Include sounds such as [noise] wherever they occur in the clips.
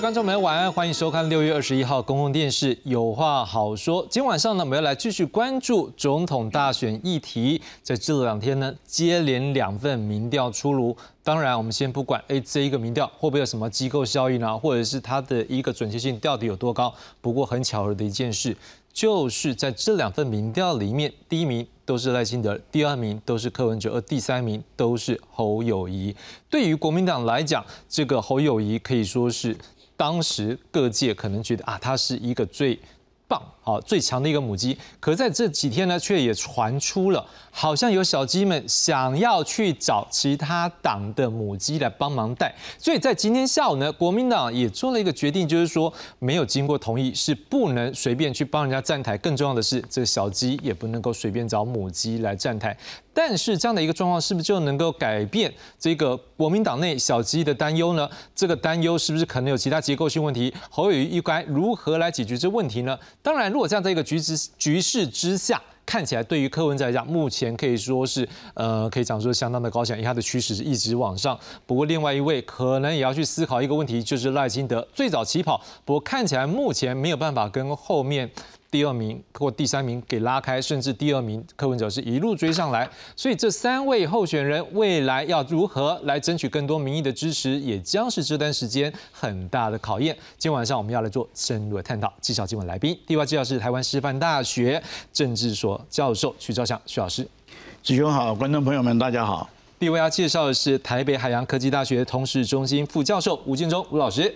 观众们，晚安，欢迎收看六月二十一号公共电视《有话好说》。今天晚上呢，我们要来继续关注总统大选议题。在这两天呢，接连两份民调出炉。当然，我们先不管，哎，这一个民调会不会有什么机构效应啊，或者是它的一个准确性到底有多高？不过很巧合的一件事，就是在这两份民调里面，第一名。都是赖清德，第二名都是柯文哲，而第三名都是侯友谊。对于国民党来讲，这个侯友谊可以说是当时各界可能觉得啊，他是一个最。棒，啊，最强的一个母鸡，可在这几天呢，却也传出了，好像有小鸡们想要去找其他党的母鸡来帮忙带，所以在今天下午呢，国民党也做了一个决定，就是说没有经过同意是不能随便去帮人家站台，更重要的是，这个小鸡也不能够随便找母鸡来站台。但是这样的一个状况，是不是就能够改变这个国民党内小鸡的担忧呢？这个担忧是不是可能有其他结构性问题？侯友谊应该如何来解决这问题呢？当然，如果这样的一个局势局势之下，看起来对于柯文哲来讲，目前可以说是呃，可以讲说相当的高强，因为它的趋势是一直往上。不过另外一位可能也要去思考一个问题，就是赖清德最早起跑，不过看起来目前没有办法跟后面。第二名或第三名给拉开，甚至第二名柯文哲是一路追上来，所以这三位候选人未来要如何来争取更多民意的支持，也将是这段时间很大的考验。今天晚上我们要来做深入的探讨，介绍今晚来宾。第一位介绍是台湾师范大学政治所教授徐兆祥徐老师，子雄好，观众朋友们大家好。第一位要介绍的是台北海洋科技大学通识中心副教授吴建中吴老师，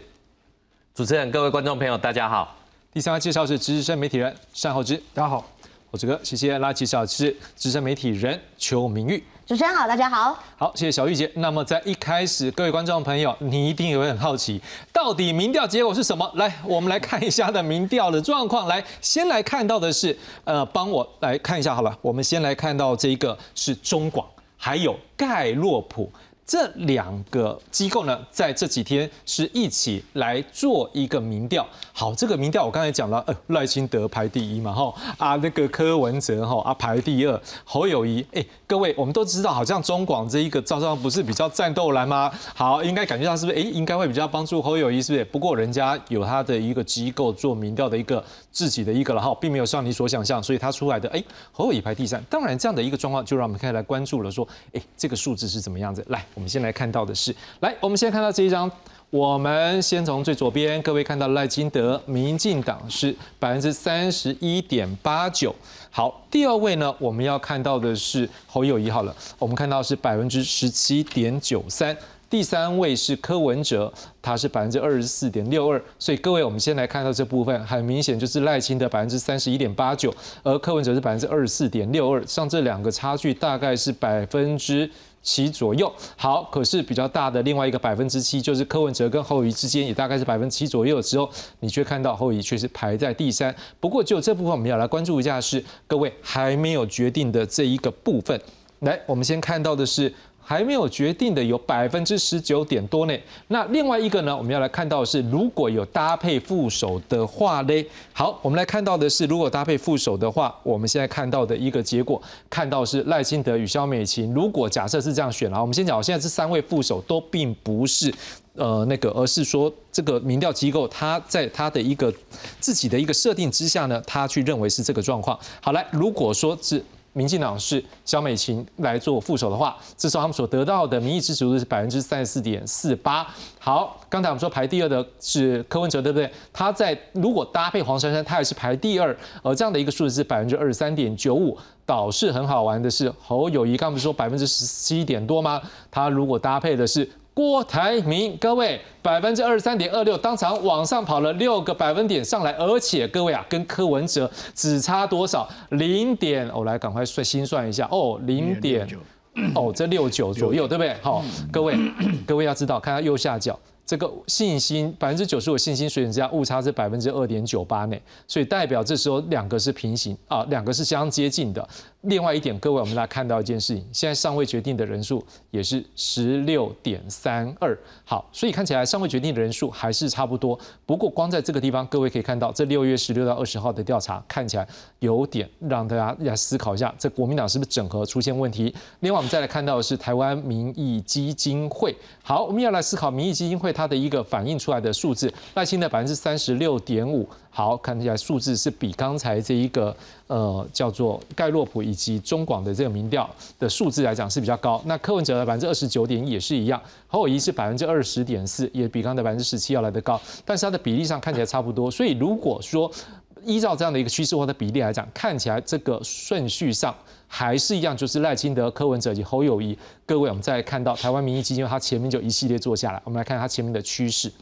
主持人各位观众朋友大家好。第三位介绍是资深媒体人单厚之，大家好，我是哥谢谢。拉介绍是资深媒体人邱明玉，主持人好，大家好，好，谢谢小玉姐。那么在一开始，各位观众朋友，你一定也会很好奇，到底民调结果是什么？来，我们来看一下的民调的状况。来，先来看到的是，呃，帮我来看一下好了。我们先来看到这一个是中广，还有盖洛普。这两个机构呢，在这几天是一起来做一个民调。好，这个民调我刚才讲了，呃，赖清德排第一嘛，哈啊，那个柯文哲哈啊排第二，侯友谊，哎，各位我们都知道，好像中广这一个赵少不是比较战斗蓝吗？好，应该感觉到是不是？哎，应该会比较帮助侯友谊，是不是？不过人家有他的一个机构做民调的一个自己的一个了哈，并没有像你所想象，所以他出来的哎，侯友谊排第三。当然这样的一个状况，就让我们开始来关注了，说，哎，这个数字是怎么样子？来。我们先来看到的是，来，我们先看到这一张，我们先从最左边，各位看到赖金德，民进党是百分之三十一点八九。好，第二位呢，我们要看到的是侯友谊，好了，我们看到是百分之十七点九三。第三位是柯文哲，他是百分之二十四点六二。所以各位，我们先来看到这部分，很明显就是赖清德百分之三十一点八九，而柯文哲是百分之二十四点六二，像这两个差距大概是百分之。七左右，好，可是比较大的另外一个百分之七，就是柯文哲跟侯友之间也大概是百分之七左右的时候，你却看到侯友却是排在第三。不过就这部分，我们要来关注一下是各位还没有决定的这一个部分。来，我们先看到的是。还没有决定的有百分之十九点多呢。那另外一个呢，我们要来看到的是，如果有搭配副手的话呢？好，我们来看到的是，如果搭配副手的话，我们现在看到的一个结果，看到是赖清德与肖美琴。如果假设是这样选了，我们先讲，现在这三位副手都并不是呃那个，而是说这个民调机构他在他的一个自己的一个设定之下呢，他去认为是这个状况。好，来，如果说是。民进党是萧美琴来做副手的话，这时候他们所得到的民意支持度是百分之三十四点四八。好，刚才我们说排第二的是柯文哲，对不对？他在如果搭配黄珊珊，他也是排第二，而这样的一个数字是百分之二十三点九五。倒是很好玩的是，侯友谊刚不是说百分之十七点多吗？他如果搭配的是。郭台铭，各位百分之二十三点二六，当场往上跑了六个百分点上来，而且各位啊，跟柯文哲只差多少？零点，我来赶快算心算一下哦，零点，哦，这六九左右，对不对？好，各位，各位要知道，看它右下角。这个信心百分之九十五信心水准之下，误差是百分之二点九八内，所以代表这时候两个是平行啊，两个是相接近的。另外一点，各位，我们来看到一件事情，现在尚未决定的人数也是十六点三二。好，所以看起来尚未决定的人数还是差不多。不过光在这个地方，各位可以看到，这六月十六到二十号的调查看起来有点让大家来思考一下，这国民党是不是整合出现问题？另外，我们再来看到的是台湾民意基金会。好，我们要来思考民意基金会它的一个反映出来的数字，赖清的百分之三十六点五。好，看起来数字是比刚才这一个呃叫做盖洛普以及中广的这个民调的数字来讲是比较高。那柯文哲的百分之二十九点一也是一样，侯友谊是百分之二十点四，也比刚才百分之十七要来得高，但是它的比例上看起来差不多。所以如果说依照这样的一个趋势或者比例来讲，看起来这个顺序上还是一样，就是赖清德、柯文哲以及侯友谊。各位，我们再看到台湾民意基金会，它前面就一系列做下来，我们来看它前面的趋势。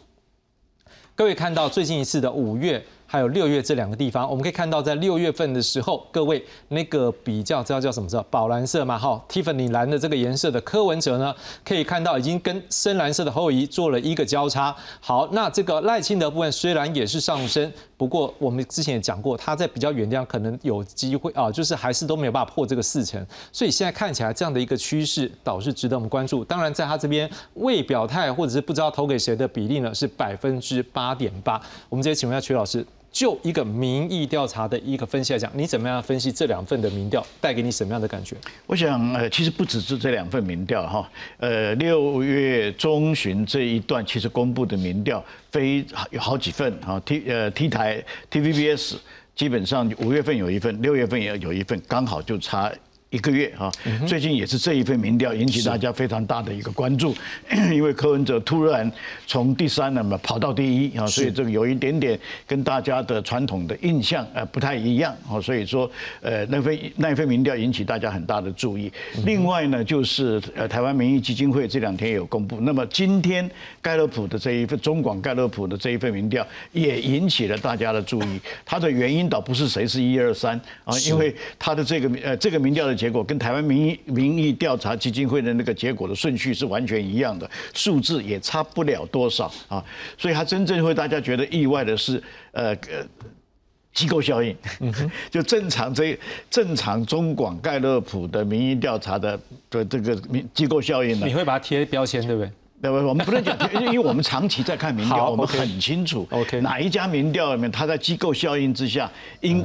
各位看到最近一次的五月。还有六月这两个地方，我们可以看到，在六月份的时候，各位那个比较知道叫什么色？宝蓝色嘛，哈，Tiffany 蓝的这个颜色的柯文哲呢，可以看到已经跟深蓝色的后移做了一个交叉。好，那这个赖清德部分虽然也是上升，不过我们之前也讲过，他在比较远地方可能有机会啊，就是还是都没有办法破这个四成。所以现在看起来这样的一个趋势，倒是值得我们关注。当然，在他这边未表态或者是不知道投给谁的比例呢，是百分之八点八。我们直接请问一下曲老师。就一个民意调查的一个分析来讲，你怎么样分析这两份的民调带给你什么样的感觉？我想，呃，其实不只是这两份民调哈，呃，六月中旬这一段其实公布的民调非有好几份哈，T 呃 T 台 TVBS 基本上五月份有一份，六月份也有一份，刚好就差。一个月啊，最近也是这一份民调引起大家非常大的一个关注，[clears throat] 因为柯文哲突然从第三那么跑到第一啊，所以这个有一点点跟大家的传统的印象呃不太一样啊，所以说呃那份那份民调引起大家很大的注意。另外呢，就是呃台湾民意基金会这两天也有公布，那么今天盖勒普的这一份中广盖勒普的这一份民调也引起了大家的注意。它的原因倒不是谁是一二三啊，因为它的这个呃这个民调的。结果跟台湾民意民意调查基金会的那个结果的顺序是完全一样的，数字也差不了多少啊，所以他真正会大家觉得意外的是，呃呃，机构效应，[laughs] 就正常这正常中广盖勒普的民意调查的的这个机构效应呢，你会把它贴标签对不对？对不？我们不能讲，因为因为我们长期在看民调，我们很清楚，OK，哪一家民调里面，它在机构效应之下，应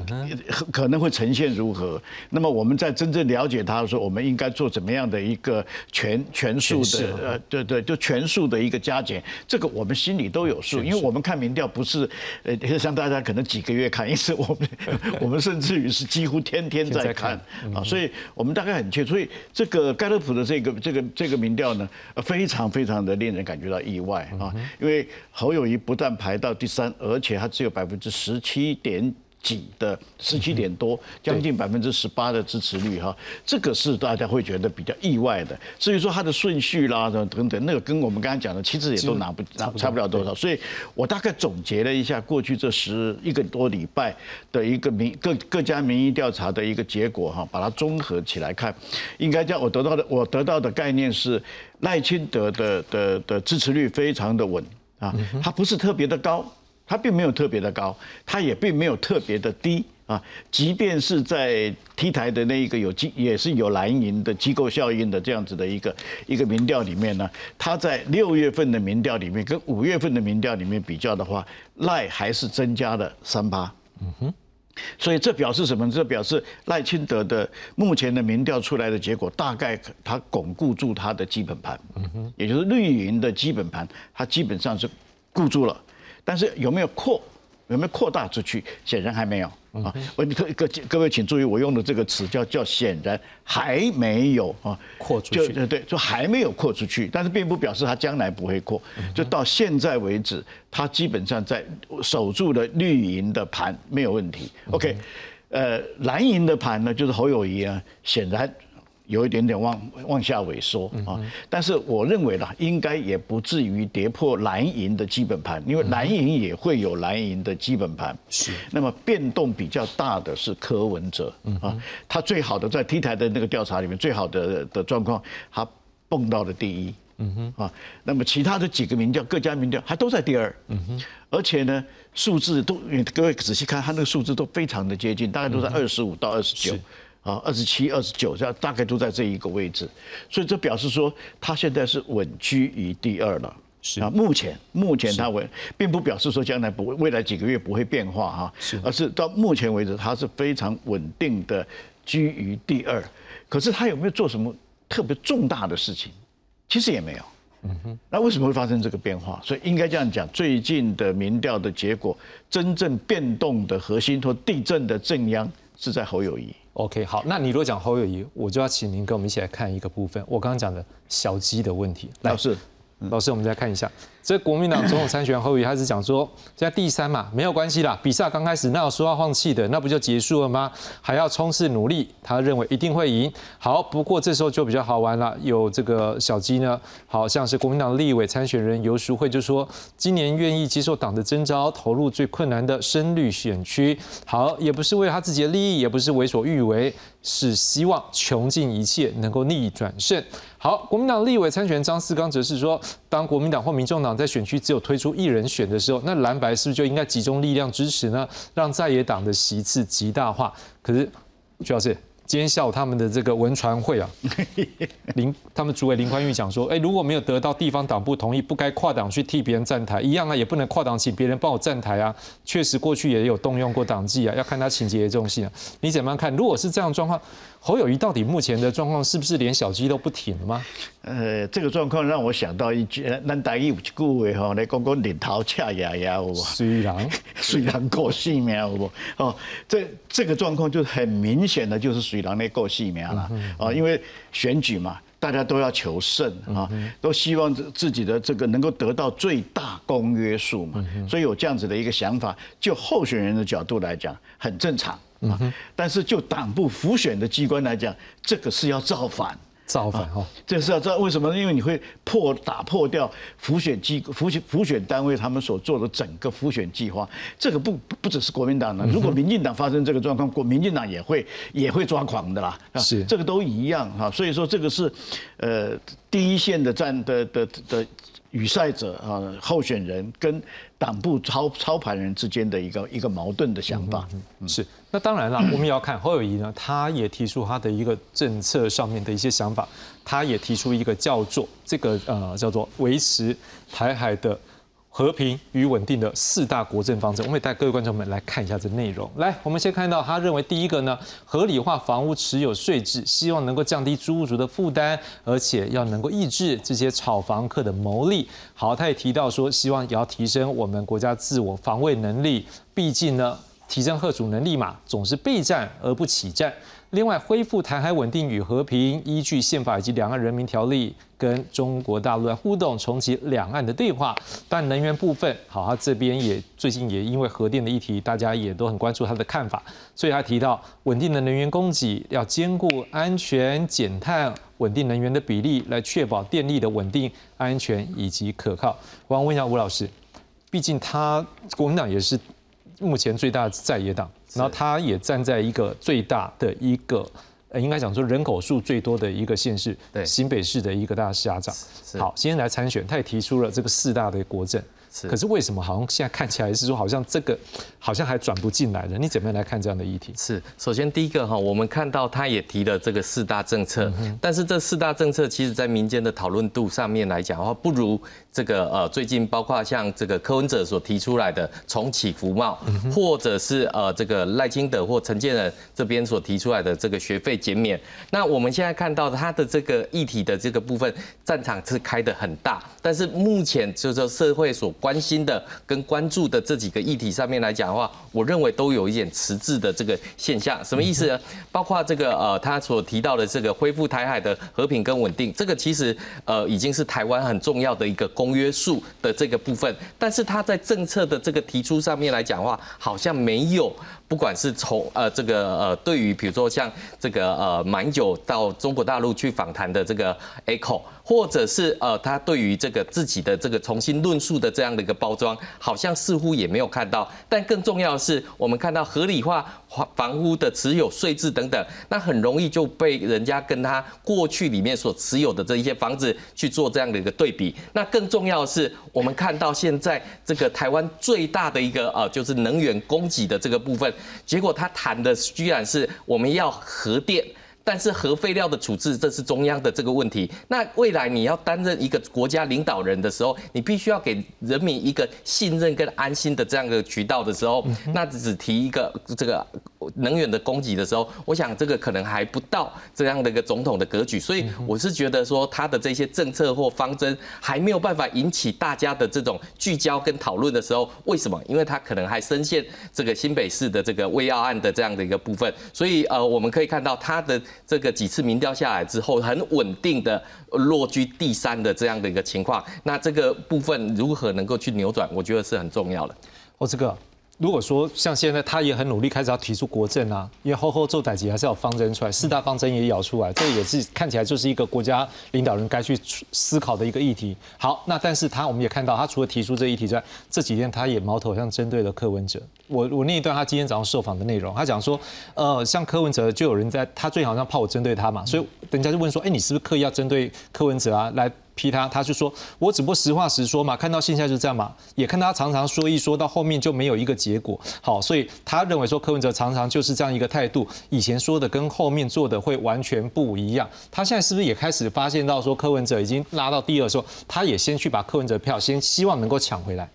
可能会呈现如何？那么我们在真正了解它的时候，我们应该做怎么样的一个全全数的呃，对对，就全数的一个加减，这个我们心里都有数，因为我们看民调不是呃像大家可能几个月看一次，我们 [laughs] 我们甚至于是几乎天天在看啊，所以我们大概很清楚。所以这个盖勒普的这个这个这个民调呢，非常非常。的令人感觉到意外啊，因为侯友谊不但排到第三，而且他只有百分之十七点几的十七点多，将近百分之十八的支持率哈，这个是大家会觉得比较意外的。至于说它的顺序啦等等，那个跟我们刚才讲的其实也都拿不拿差不了多少。所以我大概总结了一下过去这十一个多礼拜的一个民各各家民意调查的一个结果哈，把它综合起来看，应该叫我得到的我得到的概念是。赖清德的的的支持率非常的稳啊，它不是特别的高，它并没有特别的高，它也并没有特别的低啊。即便是在 T 台的那一个有机也是有蓝营的机构效应的这样子的一个一个民调里面呢，他在六月份的民调里面跟五月份的民调里面比较的话，赖还是增加了三八。嗯哼。所以这表示什么？这表示赖清德的目前的民调出来的结果，大概他巩固住他的基本盘，也就是绿营的基本盘，他基本上是固住了。但是有没有扩？有没有扩大出去？显然还没有啊！我各各各位请注意，我用的这个词叫叫显然还没有啊，扩出去。对对，就还没有扩出去，但是并不表示它将来不会扩。就到现在为止，它基本上在守住了绿营的盘没有问题。OK，呃，蓝营的盘呢，就是侯友谊啊，显然。有一点点往往下萎缩啊，但是我认为呢，应该也不至于跌破蓝银的基本盘，因为蓝银也会有蓝银的基本盘。是，那么变动比较大的是柯文哲啊，他最好的在 T 台的那个调查里面，最好的的状况，他蹦到了第一。嗯哼啊，那么其他的几个民调，各家民调还都在第二。嗯哼，而且呢，数字都各位仔细看，他那个数字都非常的接近，大概都在二十五到二十九。啊，二十七、二十九，这样大概都在这一个位置，所以这表示说他现在是稳居于第二了。是啊，目前目前它稳，并不表示说将来不会未来几个月不会变化哈，是而是到目前为止它是非常稳定的居于第二。可是他有没有做什么特别重大的事情？其实也没有。嗯哼，那为什么会发生这个变化？所以应该这样讲，最近的民调的结果，真正变动的核心或地震的正央是在侯友谊。OK，好，那你如果讲侯友谊，我就要请您跟我们一起来看一个部分，我刚刚讲的小鸡的问题。来老，师，老师，我们再看一下，这国民党总统参选人侯友宜，他是讲说，现在第三嘛，没有关系啦，比赛刚开始，那有说要放弃的，那不就结束了吗？还要冲刺努力，他认为一定会赢。好，不过这时候就比较好玩了，有这个小鸡呢，好像是国民党立委参选人游淑慧就说，今年愿意接受党的征召，投入最困难的深绿选区。好，也不是为了他自己的利益，也不是为所欲为，是希望穷尽一切能够逆转胜。好，国民党立委参选人张思刚则是说，当国民党或民众党在选区只有推出一人选的时候，那蓝白是不是就应该集中力量支持呢？让在野党的席次极大化？可是，徐老师，今天下午他们的这个文传会啊，[laughs] 林他们主委林宽裕讲说，哎，如果没有得到地方党部同意，不该跨党去替别人站台，一样啊，也不能跨党请别人帮我站台啊。确实过去也有动用过党纪啊，要看他情节严重性啊。你怎么样看？如果是这样状况，侯友谊到底目前的状况是不是连小鸡都不挺了吗？呃，这个状况让我想到一句，呃咱台语有一句话吼，来讲讲日头恰呀呀，有无？虽然 [laughs] 水人过性命，有无？哦，这这个状况就很明显的就是水人的过性命了啊，因为选举嘛。大家都要求胜啊，都希望自自己的这个能够得到最大公约数嘛，所以有这样子的一个想法，就候选人的角度来讲，很正常啊。但是就党部辅选的机关来讲，这个是要造反。造反哈，这是要造为什么呢？因为你会破打破掉浮选机浮选浮选单位他们所做的整个浮选计划，这个不不不只是国民党的，如果民进党发生这个状况，国民进党也会也会抓狂的啦。啊是这个都一样哈，所以说这个是呃第一线的战的的的与赛者啊候选人跟党部操操盘人之间的一个一个矛盾的想法。是。那当然了，我们也要看侯友谊呢，他也提出他的一个政策上面的一些想法，他也提出一个叫做这个呃叫做维持台海的。和平与稳定的四大国政方针，我们也带各位观众们来看一下这内容。来，我们先看到他认为第一个呢，合理化房屋持有税制，希望能够降低租屋族的负担，而且要能够抑制这些炒房客的牟利。好，他也提到说，希望也要提升我们国家自我防卫能力，毕竟呢，提升贺主能力嘛，总是备战而不起战。另外，恢复台海稳定与和平，依据宪法以及两岸人民条例，跟中国大陆来互动，重启两岸的对话。但能源部分，好，他这边也最近也因为核电的议题，大家也都很关注他的看法，所以他提到稳定的能源供给要兼顾安全、减碳、稳定能源的比例，来确保电力的稳定、安全以及可靠。我想问一下吴老师，毕竟他国民党也是目前最大的在野党。然后他也站在一个最大的一个，呃，应该讲说人口数最多的一个县市，对新北市的一个大家长。好，今天来参选，他也提出了这个四大的国政。是可是为什么好像现在看起来是说，好像这个好像还转不进来了？你怎么样来看这样的议题？是，首先第一个哈，我们看到他也提了这个四大政策，但是这四大政策其实在民间的讨论度上面来讲的话，不如这个呃最近包括像这个柯文哲所提出来的重启服贸，或者是呃这个赖清德或陈建仁这边所提出来的这个学费减免。那我们现在看到他的这个议题的这个部分战场是开得很大，但是目前就是说社会所关心的跟关注的这几个议题上面来讲的话，我认为都有一点迟滞的这个现象。什么意思呢？包括这个呃，他所提到的这个恢复台海的和平跟稳定，这个其实呃已经是台湾很重要的一个公约束的这个部分。但是他在政策的这个提出上面来讲的话，好像没有。不管是从呃这个呃对于比如说像这个呃马英九到中国大陆去访谈的这个 echo，或者是呃他对于这个自己的这个重新论述的这样的一个包装，好像似乎也没有看到。但更重要的是，我们看到合理化房房屋的持有税制等等，那很容易就被人家跟他过去里面所持有的这一些房子去做这样的一个对比。那更重要的是，我们看到现在这个台湾最大的一个呃，就是能源供给的这个部分，结果他谈的居然是我们要核电。但是核废料的处置，这是中央的这个问题。那未来你要担任一个国家领导人的时候，你必须要给人民一个信任跟安心的这样的渠道的时候，那只提一个这个能源的供给的时候，我想这个可能还不到这样的一个总统的格局。所以我是觉得说，他的这些政策或方针还没有办法引起大家的这种聚焦跟讨论的时候，为什么？因为他可能还深陷这个新北市的这个胃药案的这样的一个部分。所以呃，我们可以看到他的。这个几次民调下来之后，很稳定的落居第三的这样的一个情况，那这个部分如何能够去扭转，我觉得是很重要的。哦，这个。如果说像现在他也很努力开始要提出国政啊，因为后后做代级还是要方针出来，四大方针也咬出来，这也是看起来就是一个国家领导人该去思考的一个议题。好，那但是他我们也看到，他除了提出这议题之外，这几天他也矛头像针对了柯文哲。我我那一段他今天早上受访的内容，他讲说，呃，像柯文哲就有人在他最好像怕我针对他嘛，所以人家就问说，哎，你是不是刻意要针对柯文哲啊来？批他，他就说，我只不过实话实说嘛，看到现在就这样嘛，也看他常常说一说到后面就没有一个结果，好，所以他认为说柯文哲常常就是这样一个态度，以前说的跟后面做的会完全不一样。他现在是不是也开始发现到说柯文哲已经拉到第二的时候，他也先去把柯文哲票先希望能够抢回来？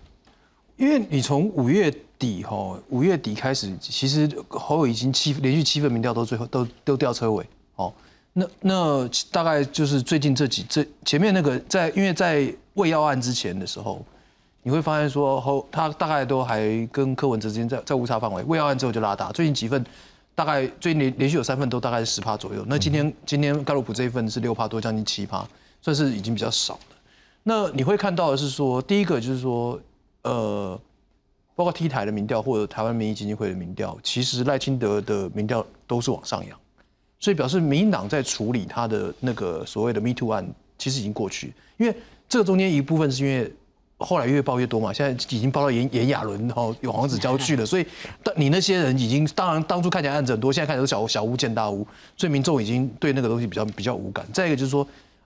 因为你从五月底哈，五月底开始，其实侯友已经七连续七份民调都最后都都掉车尾，哦。那那大概就是最近这几这前面那个在因为在未要案之前的时候，你会发现说后他大概都还跟柯文哲之间在在误差范围，未要案之后就拉大，最近几份大概最近连连续有三份都大概是十趴左右，那今天今天盖洛普这一份是六趴多，将近七趴，算是已经比较少的。那你会看到的是说，第一个就是说，呃，包括 T 台的民调或者台湾民意基金会的民调，其实赖清德的民调都是往上扬。所以表示民进党在处理他的那个所谓的 Me Too 案，其实已经过去。因为这个中间一部分是因为后来越报越多嘛，现在已经报到炎炎亚纶，然后有黄子佼去了，[laughs] 所以你那些人已经当然当初看起来案子很多，现在看起来小小巫见大巫，所以民众已经对那个东西比较比较无感。再一个就是说，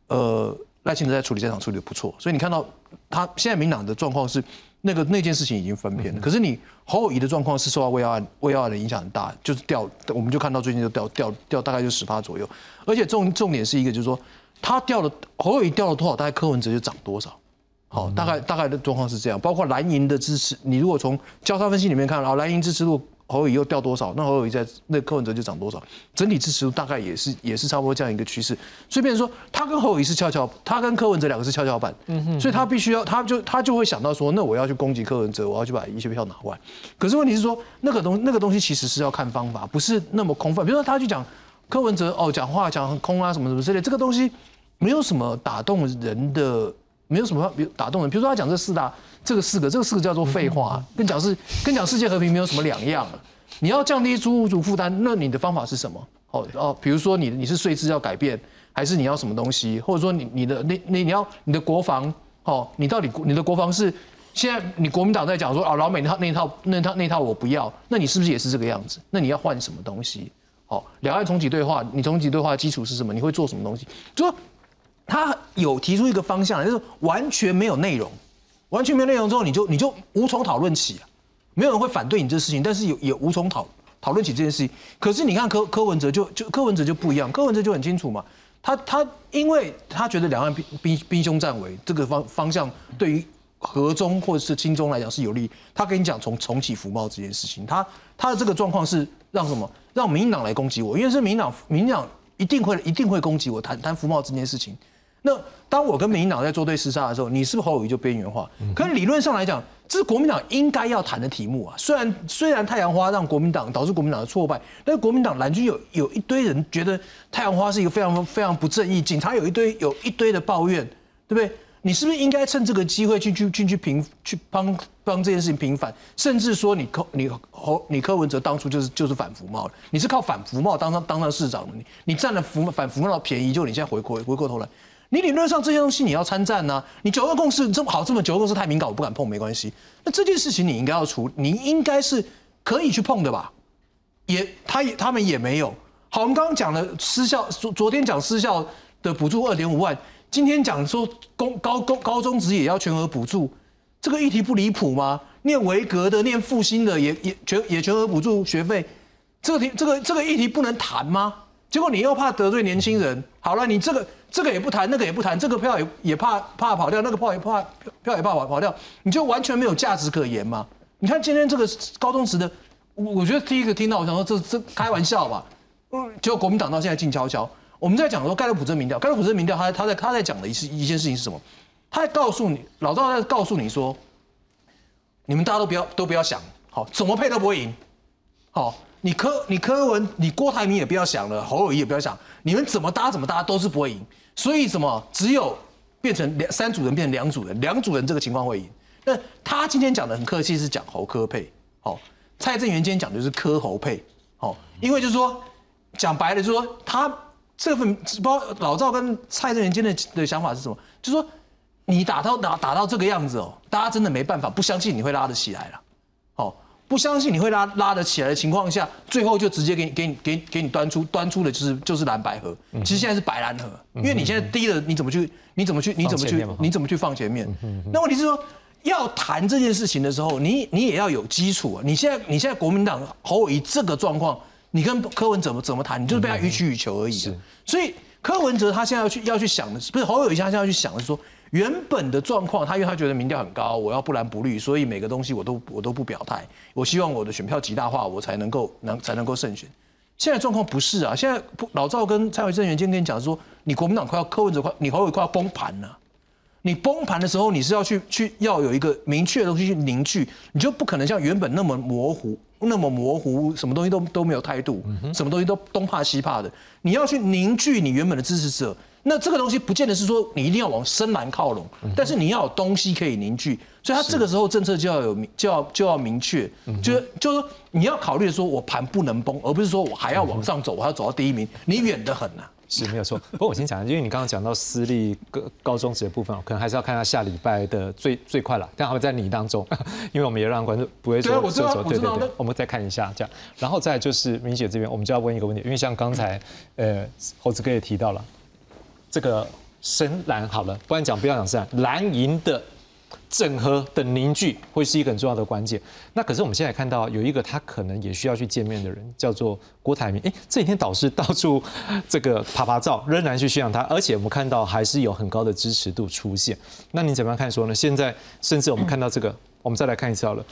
呃，赖清德在处理这场处理的不错，所以你看到他现在民党的状况是。那个那件事情已经分篇了，可是你侯友谊的状况是受到魏耀案魏耀案的影响很大，就是掉，我们就看到最近就掉掉掉大概就十趴左右，而且重重点是一个就是说他掉了侯友谊掉了多少，大概柯文哲就涨多少，好，大概大概的状况是这样，包括蓝营的支持，你如果从交叉分析里面看，啊，蓝营支持度。侯友谊又掉多少？那侯友谊在那柯文哲就涨多少？整体支持度大概也是也是差不多这样一个趋势。所以变成说，他跟侯友谊是跷跷，他跟柯文哲两个是跷跷板。嗯哼。所以他必须要，他就他就会想到说，那我要去攻击柯文哲，我要去把一些票拿回来。可是问题是说，那个东那个东西其实是要看方法，不是那么空泛。比如说他去讲柯文哲哦，讲话讲很空啊，什么什么之类，这个东西没有什么打动人的，没有什么打动人。比如说他讲这四大。这个四个，这个四个叫做废话，跟讲是跟讲世界和平没有什么两样。你要降低租屋主负担，那你的方法是什么？哦哦，比如说你你是税制要改变，还是你要什么东西？或者说你你的那那你要你的国防哦，你到底你的国防是现在你国民党在讲说啊老美那套那套那套那套我不要，那你是不是也是这个样子？那你要换什么东西？好，两岸重启对话，你重启对话的基础是什么？你会做什么东西？就说他有提出一个方向，就是完全没有内容。完全没内容之后，你就你就无从讨论起啊，没有人会反对你这事情，但是有也无从讨讨论起这件事情。可是你看柯柯文哲就就柯文哲就不一样，柯文哲就很清楚嘛，他他因为他觉得两岸兵兵兵凶战危这个方方向对于和中或者是亲中来讲是有利，他跟你讲从重启福茂这件事情，他他的这个状况是让什么？让民进党来攻击我，因为是民党民党一定会一定会攻击我谈谈福茂这件事情。那当我跟民进党在做对厮杀的时候，你是不是侯友谊就边缘化？可是理论上来讲，这是国民党应该要谈的题目啊。虽然虽然太阳花让国民党导致国民党的挫败，但是国民党蓝军有有一堆人觉得太阳花是一个非常非常不正义，警察有一堆有一堆的抱怨，对不对？你是不是应该趁这个机会去去去去平去帮帮这件事情平反？甚至说你柯你侯你柯文哲当初就是就是反服贸你是靠反服贸当上当上市长的，你你占了服反服贸的便宜，就你现在回过回过头来。你理论上这些东西你要参战呢？你九二共识这么好，这么九二共识太敏感，我不敢碰，没关系。那这件事情你应该要处，你应该是可以去碰的吧？也他也他们也没有。好，我们刚刚讲了失效，昨昨天讲失效的补助二点五万，今天讲说公高高高中职也要全额补助，这个议题不离谱吗？念维格的、念复兴的也也全也全额补助学费，这个题这个这个议题不能谈吗？结果你又怕得罪年轻人，好了，你这个这个也不谈，那个也不谈，这个票也也怕怕跑掉，那个票也怕票也怕跑跑掉，你就完全没有价值可言嘛？你看今天这个高中时的，我我觉得第一个听到，我想说这这开玩笑吧，嗯，结果国民党到现在静悄悄。我们在讲说盖洛普这民调，盖洛普这民调，他他在他在讲的一一件事情是什么？他在告诉你，老赵在告诉你说，你们大家都不要都不要想，好，怎么配都不会赢，好。你柯你柯文你郭台铭也不要想了，侯友谊也不要想，你们怎么搭怎么搭都是不会赢。所以什么只有变成两三组人变成两组人，两组人这个情况会赢。那他今天讲的很客气，是讲侯科配。好，蔡正元今天讲的就是科侯配。好，因为就是说讲白了，就是说他这份包老赵跟蔡正元今天的的想法是什么？就是说你打到打打到这个样子哦，大家真的没办法，不相信你会拉得起来了。好。不相信你会拉拉得起来的情况下，最后就直接给你给你给给你端出端出的就是就是蓝白河。其实现在是白蓝河，因为你现在低了，你怎么去你怎么去你怎么去你怎么去放前面？那问题是说要谈这件事情的时候，你你也要有基础啊。你现在你现在国民党侯友谊这个状况，你跟柯文怎么怎么谈？你就是被他予取予求而已。所以柯文哲他现在要去要去想的是，不是侯友谊他现在要去想的是说。原本的状况，他因为他觉得民调很高，我要不蓝不绿，所以每个东西我都我都不表态。我希望我的选票极大化，我才能够能才能够胜选。现在状况不是啊，现在老赵跟蔡伟正员今天跟你讲说，你国民党快要柯文哲快，你侯友快要崩盘了。你崩盘的时候，你是要去去要有一个明确的东西去凝聚，你就不可能像原本那么模糊，那么模糊，什么东西都都没有态度，什么东西都东怕西怕的。你要去凝聚你原本的支持者。那这个东西不见得是说你一定要往深蓝靠拢，但是你要有东西可以凝聚，所以它这个时候政策就要有明，就要就要明确，就是就是说你要考虑说我盘不能崩，而不是说我还要往上走，我要走到第一名，你远得很呐。是没有错。不过我先讲，因为你刚刚讲到私立高高中职的部分，可能还是要看他下礼拜的最最快了，但他们在你当中，[laughs] 因为我们也让观众不会说说走，对对对，我们再看一下这样，然后再就是明姐这边，我们就要问一个问题，因为像刚才呃猴子哥也提到了这个。深蓝好了，不然讲不要讲深蓝，蓝银的整合的凝聚会是一个很重要的关键。那可是我们现在看到有一个他可能也需要去见面的人，叫做郭台铭。哎，这几天导师到处这个啪啪照，仍然去宣扬他，而且我们看到还是有很高的支持度出现。那你怎么样看说呢？现在甚至我们看到这个，我们再来看一次好了，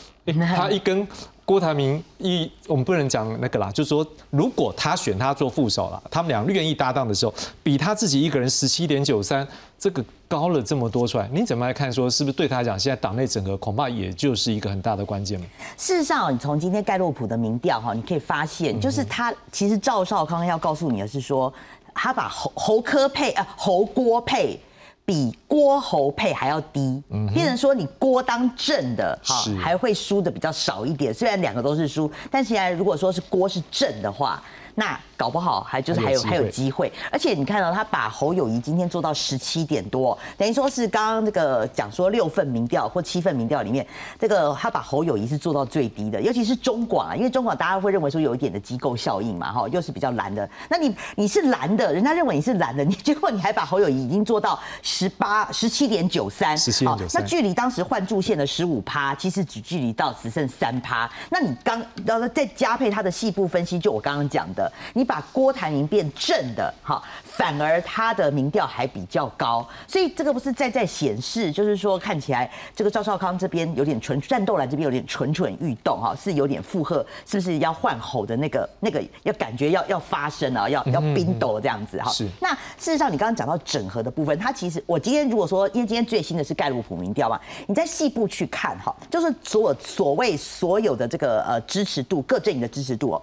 他一根。郭台铭一，我们不能讲那个啦，就是说，如果他选他做副手了，他们俩愿意搭档的时候，比他自己一个人十七点九三，这个高了这么多出来，你怎么来看？说是不是对他来讲，现在党内整合恐怕也就是一个很大的关键事实上，你从今天盖洛普的民调哈，你可以发现，就是他其实赵少康要告诉你的是说，他把侯侯科配啊侯郭配。比郭侯配还要低，变成说你郭当正的哈，还会输的比较少一点。虽然两个都是输，但现在如果说是郭是正的话。那搞不好还就是还有还有机会，而且你看到他把侯友谊今天做到十七点多，等于说是刚刚那个讲说六份民调或七份民调里面，这个他把侯友谊是做到最低的，尤其是中广啊，因为中广大家会认为说有一点的机构效应嘛，哈，又是比较蓝的。那你你是蓝的，人家认为你是蓝的，你结果你还把侯友谊已经做到十八十七点九三，十七点九三，那距离当时换柱线的十五趴，其实只距离到只剩三趴。那你刚然后再加配他的细部分析，就我刚刚讲的。你把郭台铭变正的，哈，反而他的民调还比较高，所以这个不是在在显示，就是说看起来这个赵少康这边有点蠢，战斗蓝这边有点蠢蠢欲动，哈，是有点附和，是不是要换吼的那个那个要感觉要要发生啊，要要冰斗这样子哈。是。那事实上你刚刚讲到整合的部分，它其实我今天如果说，因为今天最新的是盖洛普民调嘛，你在细部去看哈，就是所所谓所有的这个呃支持度各阵营的支持度哦。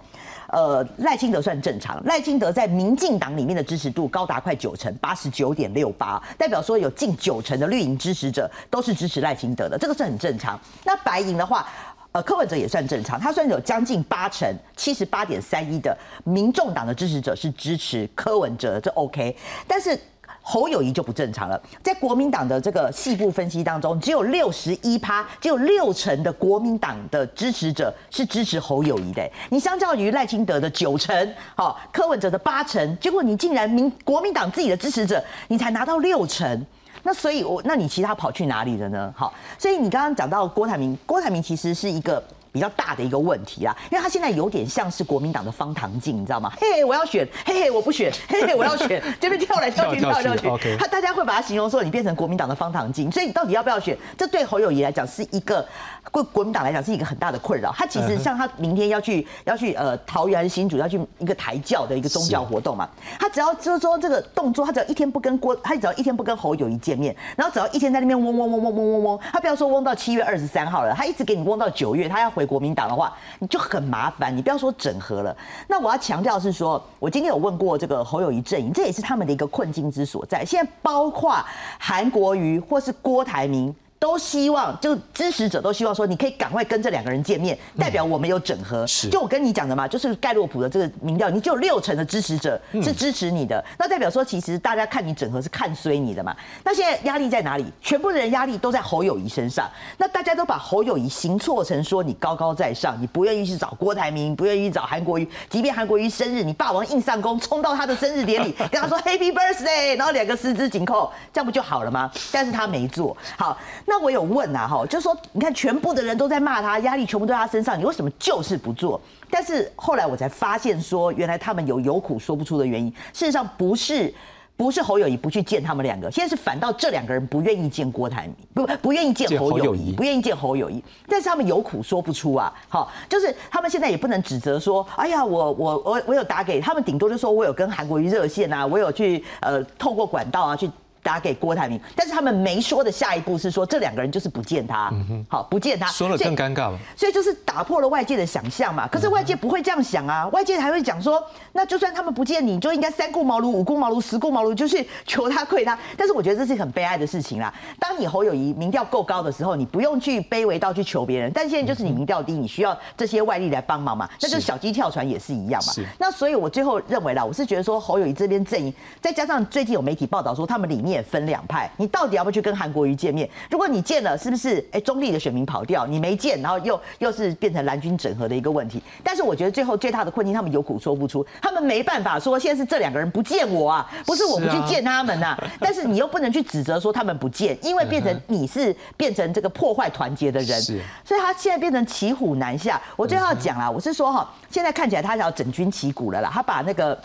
呃，赖清德算正常。赖清德在民进党里面的支持度高达快九成，八十九点六八，代表说有近九成的绿营支持者都是支持赖清德的，这个是很正常。那白银的话，呃，柯文哲也算正常，他算有将近八成，七十八点三一的民众党的支持者是支持柯文哲，这 OK。但是侯友谊就不正常了。在国民党的这个细部分析当中，只有六十一趴，只有六成的国民党的支持者是支持侯友谊的。你相较于赖清德的九成，好，柯文哲的八成，结果你竟然民国民党自己的支持者，你才拿到六成。那所以，我那你其他跑去哪里了呢？好，所以你刚刚讲到郭台铭，郭台铭其实是一个。比较大的一个问题啦，因为他现在有点像是国民党的方唐镜，你知道吗？嘿嘿，我要选，嘿嘿，我不选，嘿嘿，我要选，[laughs] 这边跳来跳去，跳来跳去。他大家会把它形容说你变成国民党的方唐镜，所以你到底要不要选？这对侯友谊来讲是一个，对国民党来讲是一个很大的困扰。他其实像他明天要去要去呃桃园新竹要去一个台教的一个宗教活动嘛，他只要就是说这个动作，他只要一天不跟郭，他只要一天不跟侯友谊见面，然后只要一天在那边嗡嗡嗡嗡嗡嗡嗡，他不要说嗡到七月二十三号了，他一直给你嗡到九月，他要回。国民党的话，你就很麻烦。你不要说整合了，那我要强调是说，我今天有问过这个侯友谊阵营，这也是他们的一个困境之所在。现在包括韩国瑜或是郭台铭。都希望，就支持者都希望说，你可以赶快跟这两个人见面，代表我们有整合。是，就我跟你讲的嘛，就是盖洛普的这个民调，你就有六成的支持者是支持你的，那代表说，其实大家看你整合是看衰你的嘛。那现在压力在哪里？全部的人压力都在侯友谊身上。那大家都把侯友谊行错成说你高高在上，你不愿意去找郭台铭，不愿意找韩国瑜，即便韩国瑜生日，你霸王硬上弓，冲到他的生日典礼，[laughs] 跟他说 Happy Birthday，然后两个十指紧扣，这样不就好了吗？但是他没做好。那我有问啊，哈，就是说，你看，全部的人都在骂他，压力全部都在他身上，你为什么就是不做？但是后来我才发现，说原来他们有有苦说不出的原因。事实上，不是不是侯友谊不去见他们两个，现在是反倒这两个人不愿意见郭台铭，不不愿意见侯友谊，不愿意见侯友谊。但是他们有苦说不出啊，好，就是他们现在也不能指责说，哎呀，我我我我有打给他们，顶多就说我有跟韩国瑜热线啊，我有去呃透过管道啊去。打给郭台铭，但是他们没说的下一步是说这两个人就是不见他，好不见他，说了更尴尬嘛，所以就是打破了外界的想象嘛。可是外界不会这样想啊，外界还会讲说，那就算他们不见你，就应该三顾茅庐、五顾茅庐、十顾茅庐，就是求他跪他。但是我觉得这是很悲哀的事情啦。当你侯友谊民调够高的时候，你不用去卑微到去求别人，但现在就是你民调低，你需要这些外力来帮忙嘛，那就是小鸡跳船也是一样嘛。那所以我最后认为啦，我是觉得说侯友谊这边阵营，再加上最近有媒体报道说他们里面也分两派。你到底要不要去跟韩国瑜见面？如果你见了，是不是哎中立的选民跑掉？你没见，然后又又是变成蓝军整合的一个问题。但是我觉得最后最大的困境，他们有苦说不出，他们没办法说现在是这两个人不见我啊，不是我不去见他们呐。[laughs] 但是你又不能去指责说他们不见，因为变成你是变成这个破坏团结的人，所以他现在变成骑虎难下。我最后要讲啦，我是说哈，现在看起来他要整军旗鼓了啦，他把那个。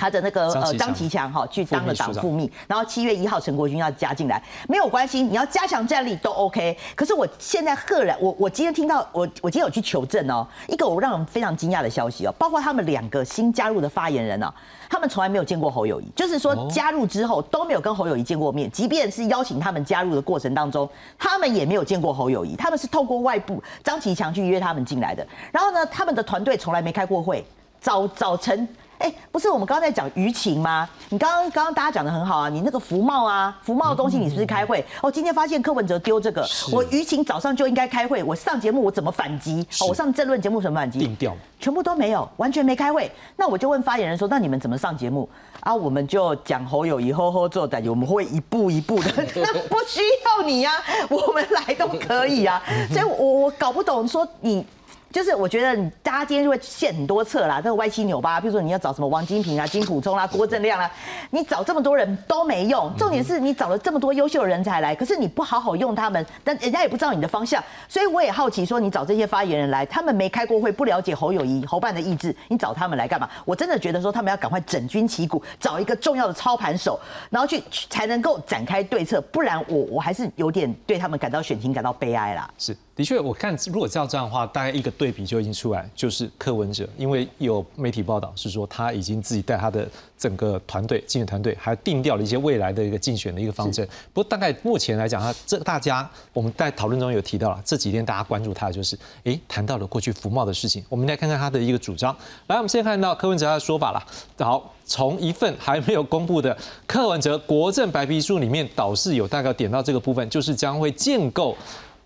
他的那个呃张其强哈去当了党副秘，然后七月一号陈国军要加进来，没有关系，你要加强战力都 OK。可是我现在赫然，我我今天听到我我今天有去求证哦，一个我让人非常惊讶的消息哦，包括他们两个新加入的发言人哦，他们从来没有见过侯友谊，就是说加入之后都没有跟侯友谊见过面，即便是邀请他们加入的过程当中，他们也没有见过侯友谊，他们是透过外部张其强去约他们进来的。然后呢，他们的团队从来没开过会，早早晨。哎，不是我们刚刚在讲舆情吗？你刚刚刚刚大家讲的很好啊，你那个福茂啊，福茂的东西你是不是开会？哦，今天发现柯文哲丢这个，我舆情早上就应该开会，我上节目我怎么反击？哦，我上政论节目怎么反击？定调，全部都没有，完全没开会。那我就问发言人说，那你们怎么上节目？啊，我们就讲侯友谊吼吼做的，我们会一步一步的，[laughs] 那不需要你呀，我们来都可以啊。所以我我搞不懂说你。就是我觉得大家今天就会献很多策啦，这个歪七扭八，比如说你要找什么王金平啊、金普聪啦、[laughs] 郭正亮啦，你找这么多人都没用。重点是你找了这么多优秀的人才来，可是你不好好用他们，但人家也不知道你的方向。所以我也好奇说，你找这些发言人来，他们没开过会，不了解侯友谊、侯办的意志，你找他们来干嘛？我真的觉得说他们要赶快整军旗鼓，找一个重要的操盘手，然后去才能够展开对策，不然我我还是有点对他们感到选情感到悲哀啦。是。的确，我看如果照这样的话，大概一个对比就已经出来，就是柯文哲，因为有媒体报道是说他已经自己带他的整个团队竞选团队，还定调了一些未来的一个竞选的一个方针。不过大概目前来讲，他这大家我们在讨论中有提到了，这几天大家关注他的就是，哎，谈到了过去服贸的事情。我们来看看他的一个主张。来，我们先看到柯文哲他的说法了。好，从一份还没有公布的柯文哲国政白皮书里面，导是有大概点到这个部分，就是将会建构。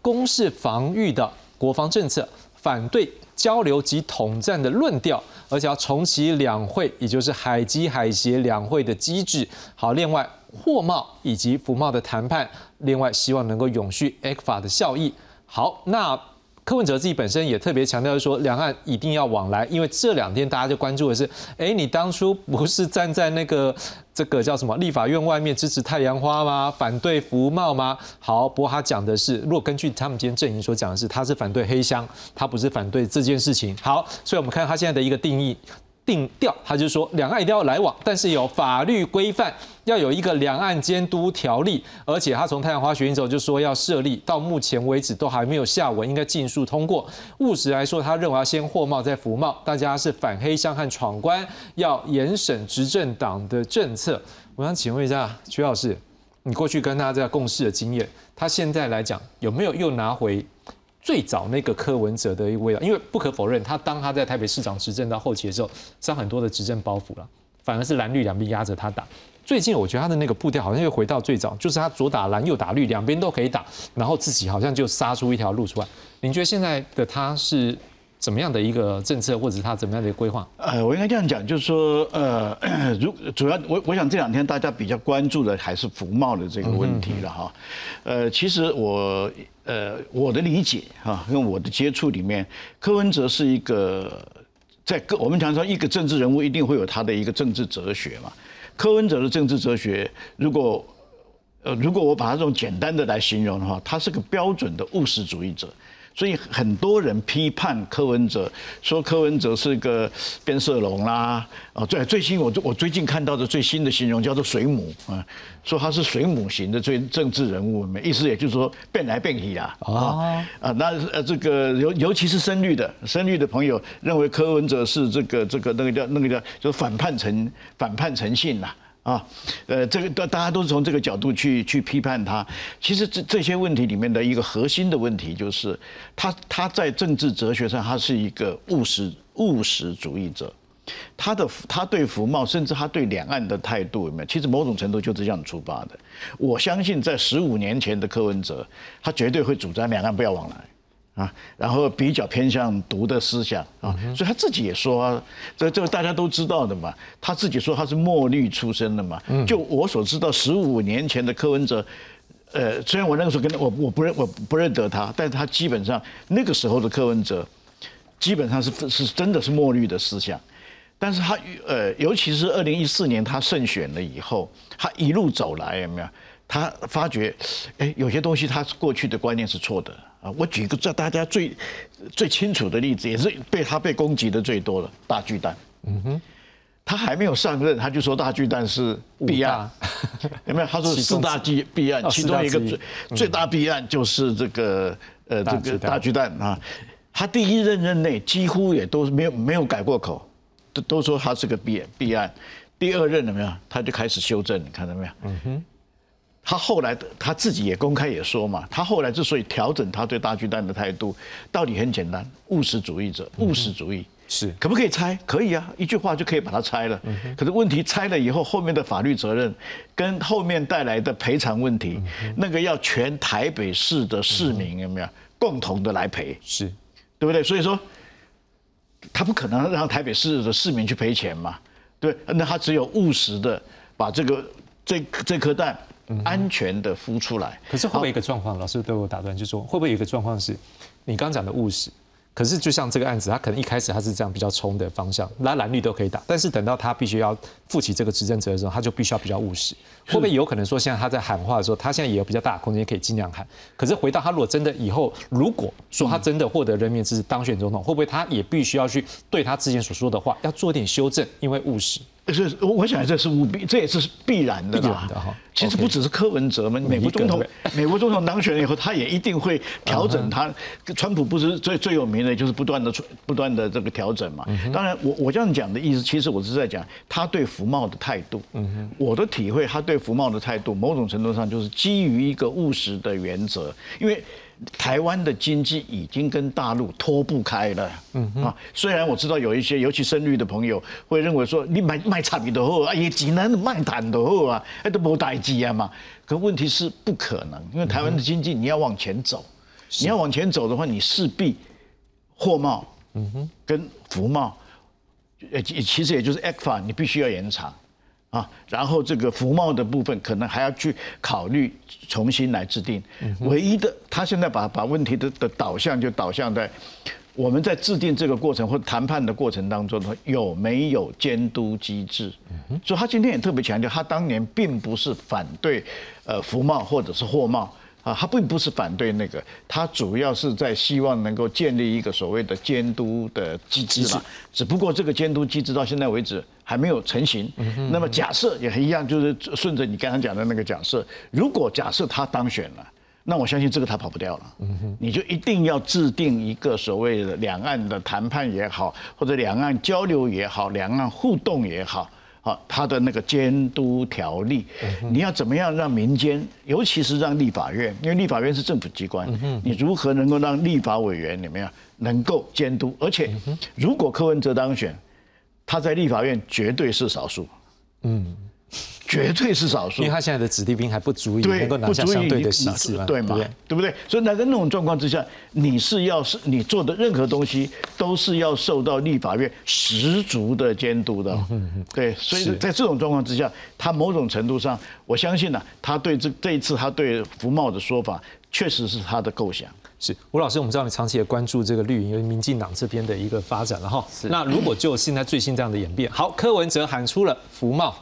攻势防御的国防政策，反对交流及统战的论调，而且要重启两会，也就是海基海协两会的机制。好，另外货贸以及服贸的谈判，另外希望能够永续 e c f a 的效益。好，那。柯文哲自己本身也特别强调说，两岸一定要往来，因为这两天大家就关注的是，哎，你当初不是站在那个这个叫什么立法院外面支持太阳花吗？反对服贸吗？好，不过他讲的是，如果根据他们今天阵营所讲的是，他是反对黑箱，他不是反对这件事情。好，所以我们看他现在的一个定义。定调，他就说两岸一定要来往，但是有法律规范，要有一个两岸监督条例，而且他从太阳花学运走就说要设立，到目前为止都还没有下文，应该尽速通过。务实来说，他认为要先货贸再服贸，大家是反黑箱和闯关，要严审执政党的政策。我想请问一下徐老师，你过去跟他这共事的经验，他现在来讲有没有又拿回？最早那个柯文哲的一个味道，因为不可否认，他当他在台北市长执政到后期的时候，上很多的执政包袱了，反而是蓝绿两边压着他打。最近我觉得他的那个步调好像又回到最早，就是他左打蓝右打绿，两边都可以打，然后自己好像就杀出一条路出来。您觉得现在的他是？怎么样的一个政策，或者是他怎么样的一个规划？呃，我应该这样讲，就是说，呃，如主要我我想这两天大家比较关注的还是服贸的这个问题了哈。呃，其实我呃我的理解哈，跟我的接触里面，柯文哲是一个在各我们常说一个政治人物一定会有他的一个政治哲学嘛。柯文哲的政治哲学，如果呃如果我把它用简单的来形容的话，他是个标准的务实主义者。所以很多人批判柯文哲，说柯文哲是个变色龙啦，啊，最最新我我最近看到的最新的形容叫做水母啊，说他是水母型的最政治人物，意思也就是说变来变去啦，啊啊，那呃这个尤尤其是深绿的深绿的朋友认为柯文哲是这个这个那个叫那个叫就是反叛成反叛成性啦。啊，呃，这个大大家都是从这个角度去去批判他。其实这这些问题里面的一个核心的问题，就是他他在政治哲学上，他是一个务实务实主义者。他的他对服贸，甚至他对两岸的态度，有没有？其实某种程度就是这样出发的。我相信，在十五年前的柯文哲，他绝对会主张两岸不要往来。啊，然后比较偏向独的思想啊，所以他自己也说，这这个大家都知道的嘛。他自己说他是墨绿出身的嘛。就我所知道，十五年前的柯文哲，呃，虽然我那个时候跟我我不认我不认得他，但是他基本上那个时候的柯文哲，基本上是是真的是墨绿的思想。但是他呃，尤其是二零一四年他胜选了以后，他一路走来有没有？他发觉，哎，有些东西他过去的观念是错的。啊，我举个这大家最最清楚的例子，也是被他被攻击的最多的大巨蛋。嗯哼，他还没有上任，他就说大巨蛋是弊案，[laughs] 有没有？他说四大弊弊案，其中一个最最大弊案就是这个呃这个大巨蛋啊。他第一任任内几乎也都没有没有改过口，都都说他是个弊弊案。第二任怎么样？他就开始修正，你看到没有？嗯哼。他后来他自己也公开也说嘛，他后来之所以调整他对大巨蛋的态度，道理很简单，务实主义者，务实主义是可不可以拆？可以啊，一句话就可以把它拆了。可是问题拆了以后，后面的法律责任跟后面带来的赔偿问题，那个要全台北市的市民有没有共同的来赔？是，对不对？所以说，他不可能让台北市的市民去赔钱嘛？对，那他只有务实的把这个这这颗蛋。安全的孵出来，可是会不会一个状况？老师被我打断，就说会不会有一个状况是，你刚讲的务实，可是就像这个案子，他可能一开始他是这样比较冲的方向，拉蓝绿都可以打，但是等到他必须要负起这个执政责任的时候，他就必须要比较务实。会不会有可能说，现在他在喊话的时候，他现在也有比较大的空间可以尽量喊？可是回到他如果真的以后，如果说他真的获得人民支持当选总统，会不会他也必须要去对他之前所说的话要做点修正？因为务实。是，我我想这是务必，这也是必然的啦。其实不只是柯文哲嘛，美国总统，美国总统当选了以后，他也一定会 [laughs] 调整他。川普不是最最有名的，就是不断的、不断的这个调整嘛。当然，我我这样讲的意思，其实我是在讲他对福茂的态度。我的体会，他对福茂的态度，某种程度上就是基于一个务实的原则，因为。台湾的经济已经跟大陆脱不开了，嗯啊，虽然我知道有一些，尤其深绿的朋友会认为说，你买卖产品的货，啊，也只能卖谈的货啊，哎都无代志啊嘛。可问题是不可能，因为台湾的经济你要往前走，你要往前走的话，你势必货贸，嗯哼，跟服贸，呃，其实也就是 ECFA，你必须要延长。啊，然后这个服贸的部分可能还要去考虑重新来制定。唯一的，他现在把把问题的的导向就导向在我们在制定这个过程或谈判的过程当中呢，有没有监督机制？所以他今天也特别强调，他当年并不是反对呃服贸或者是货贸。啊，他并不是反对那个，他主要是在希望能够建立一个所谓的监督的机制嘛。只不过这个监督机制到现在为止还没有成型。那么假设也一样，就是顺着你刚刚讲的那个假设，如果假设他当选了，那我相信这个他跑不掉了。你就一定要制定一个所谓的两岸的谈判也好，或者两岸交流也好，两岸互动也好。好，他的那个监督条例，你要怎么样让民间，尤其是让立法院，因为立法院是政府机关，你如何能够让立法委员怎么样能够监督？而且，如果柯文哲当选，他在立法院绝对是少数。嗯。[laughs] 绝对是少数，因为他现在的子弟兵还不足以能够拿下相对的席次对吗？对不对？所以在那种状况之下，你是要是你做的任何东西都是要受到立法院十足的监督的。对，所以在这种状况之下，他某种程度上，我相信呢，他对这这一次他对福茂的说法，确实是他的构想。是吴老师，我们知道你长期也关注这个绿营，民进党这边的一个发展了哈。那如果就现在最新这样的演变，好，柯文哲喊出了福茂。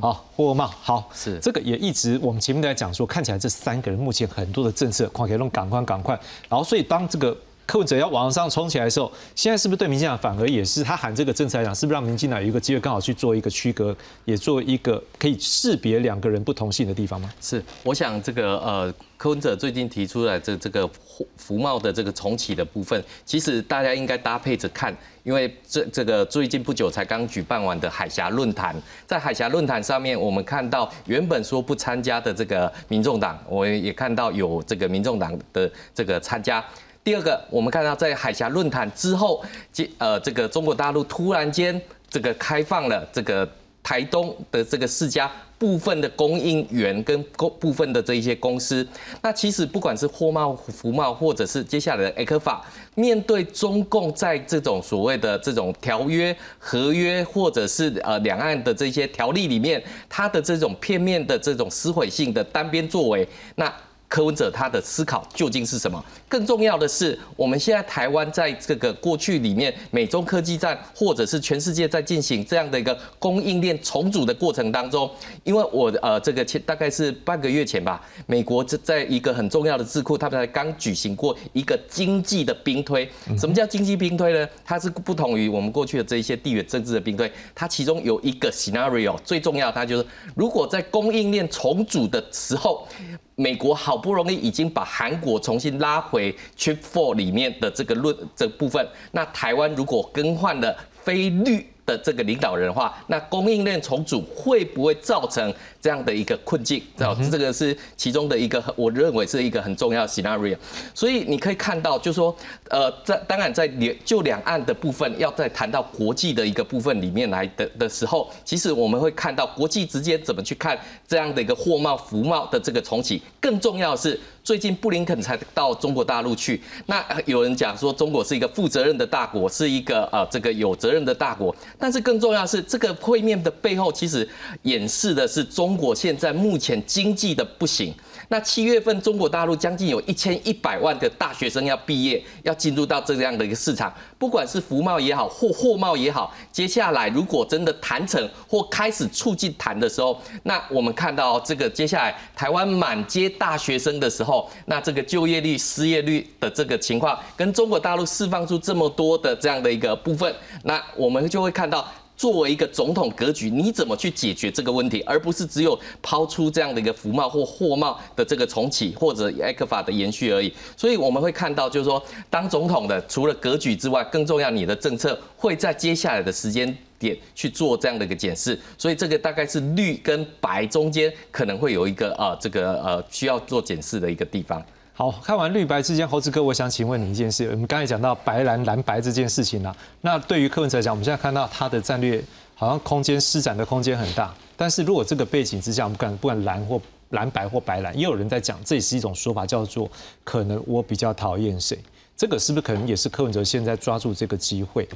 好，霍茂，好，是。这个也一直我们前面在讲说，看起来这三个人目前很多的政策，快给弄赶快赶快，然后所以当这个柯文哲要往上冲起来的时候，现在是不是对民进党反而也是他喊这个政策来讲，是不是让民进党有一个机会刚好去做一个区隔，也做一个可以识别两个人不同性的地方吗？是，我想这个呃。柯文哲最近提出来这这个服贸的这个重启的部分，其实大家应该搭配着看，因为这这个最近不久才刚举办完的海峡论坛，在海峡论坛上面，我们看到原本说不参加的这个民众党，我也看到有这个民众党的这个参加。第二个，我们看到在海峡论坛之后，这呃这个中国大陆突然间这个开放了这个台东的这个四家。部分的供应源跟公部分的这一些公司，那其实不管是货贸、服贸，或者是接下来的 A 克法，面对中共在这种所谓的这种条约、合约，或者是呃两岸的这些条例里面，它的这种片面的这种撕毁性的单边作为，那。柯文哲他的思考究竟是什么？更重要的是，我们现在台湾在这个过去里面，美中科技战，或者是全世界在进行这样的一个供应链重组的过程当中，因为我呃这个前大概是半个月前吧，美国在在一个很重要的智库，他们才刚举行过一个经济的兵推。什么叫经济兵推呢？它是不同于我们过去的这一些地缘政治的兵推，它其中有一个 scenario 最重要，它就是如果在供应链重组的时候。美国好不容易已经把韩国重新拉回 Chip Four 里面的这个论这部分，那台湾如果更换了非绿的这个领导人的话，那供应链重组会不会造成？这样的一个困境，知道这个是其中的一个，我认为是一个很重要的 scenario。所以你可以看到，就是说，呃，在当然在两就两岸的部分，要在谈到国际的一个部分里面来的的时候，其实我们会看到国际直接怎么去看这样的一个货贸、服贸的这个重启。更重要的是，最近布林肯才到中国大陆去，那有人讲说中国是一个负责任的大国，是一个呃这个有责任的大国。但是更重要的是，这个会面的背后其实演示的是中。中国现在目前经济的不行，那七月份中国大陆将近有一千一百万个大学生要毕业，要进入到这样的一个市场，不管是服贸也好，或货贸也好，接下来如果真的谈成或开始促进谈的时候，那我们看到这个接下来台湾满街大学生的时候，那这个就业率、失业率的这个情况，跟中国大陆释放出这么多的这样的一个部分，那我们就会看到。作为一个总统格局，你怎么去解决这个问题，而不是只有抛出这样的一个服贸或货贸的这个重启或者埃克法的延续而已。所以我们会看到，就是说，当总统的除了格局之外，更重要，你的政策会在接下来的时间点去做这样的一个检视。所以这个大概是绿跟白中间可能会有一个啊这个呃需要做检视的一个地方。好看完绿白之间，猴子哥，我想请问你一件事。我们刚才讲到白蓝蓝白这件事情呢，那对于柯文哲来讲，我们现在看到他的战略好像空间施展的空间很大。但是如果这个背景之下，我们敢不管蓝或蓝白或白蓝，也有人在讲，这也是一种说法，叫做可能我比较讨厌谁。这个是不是可能也是柯文哲现在抓住这个机会？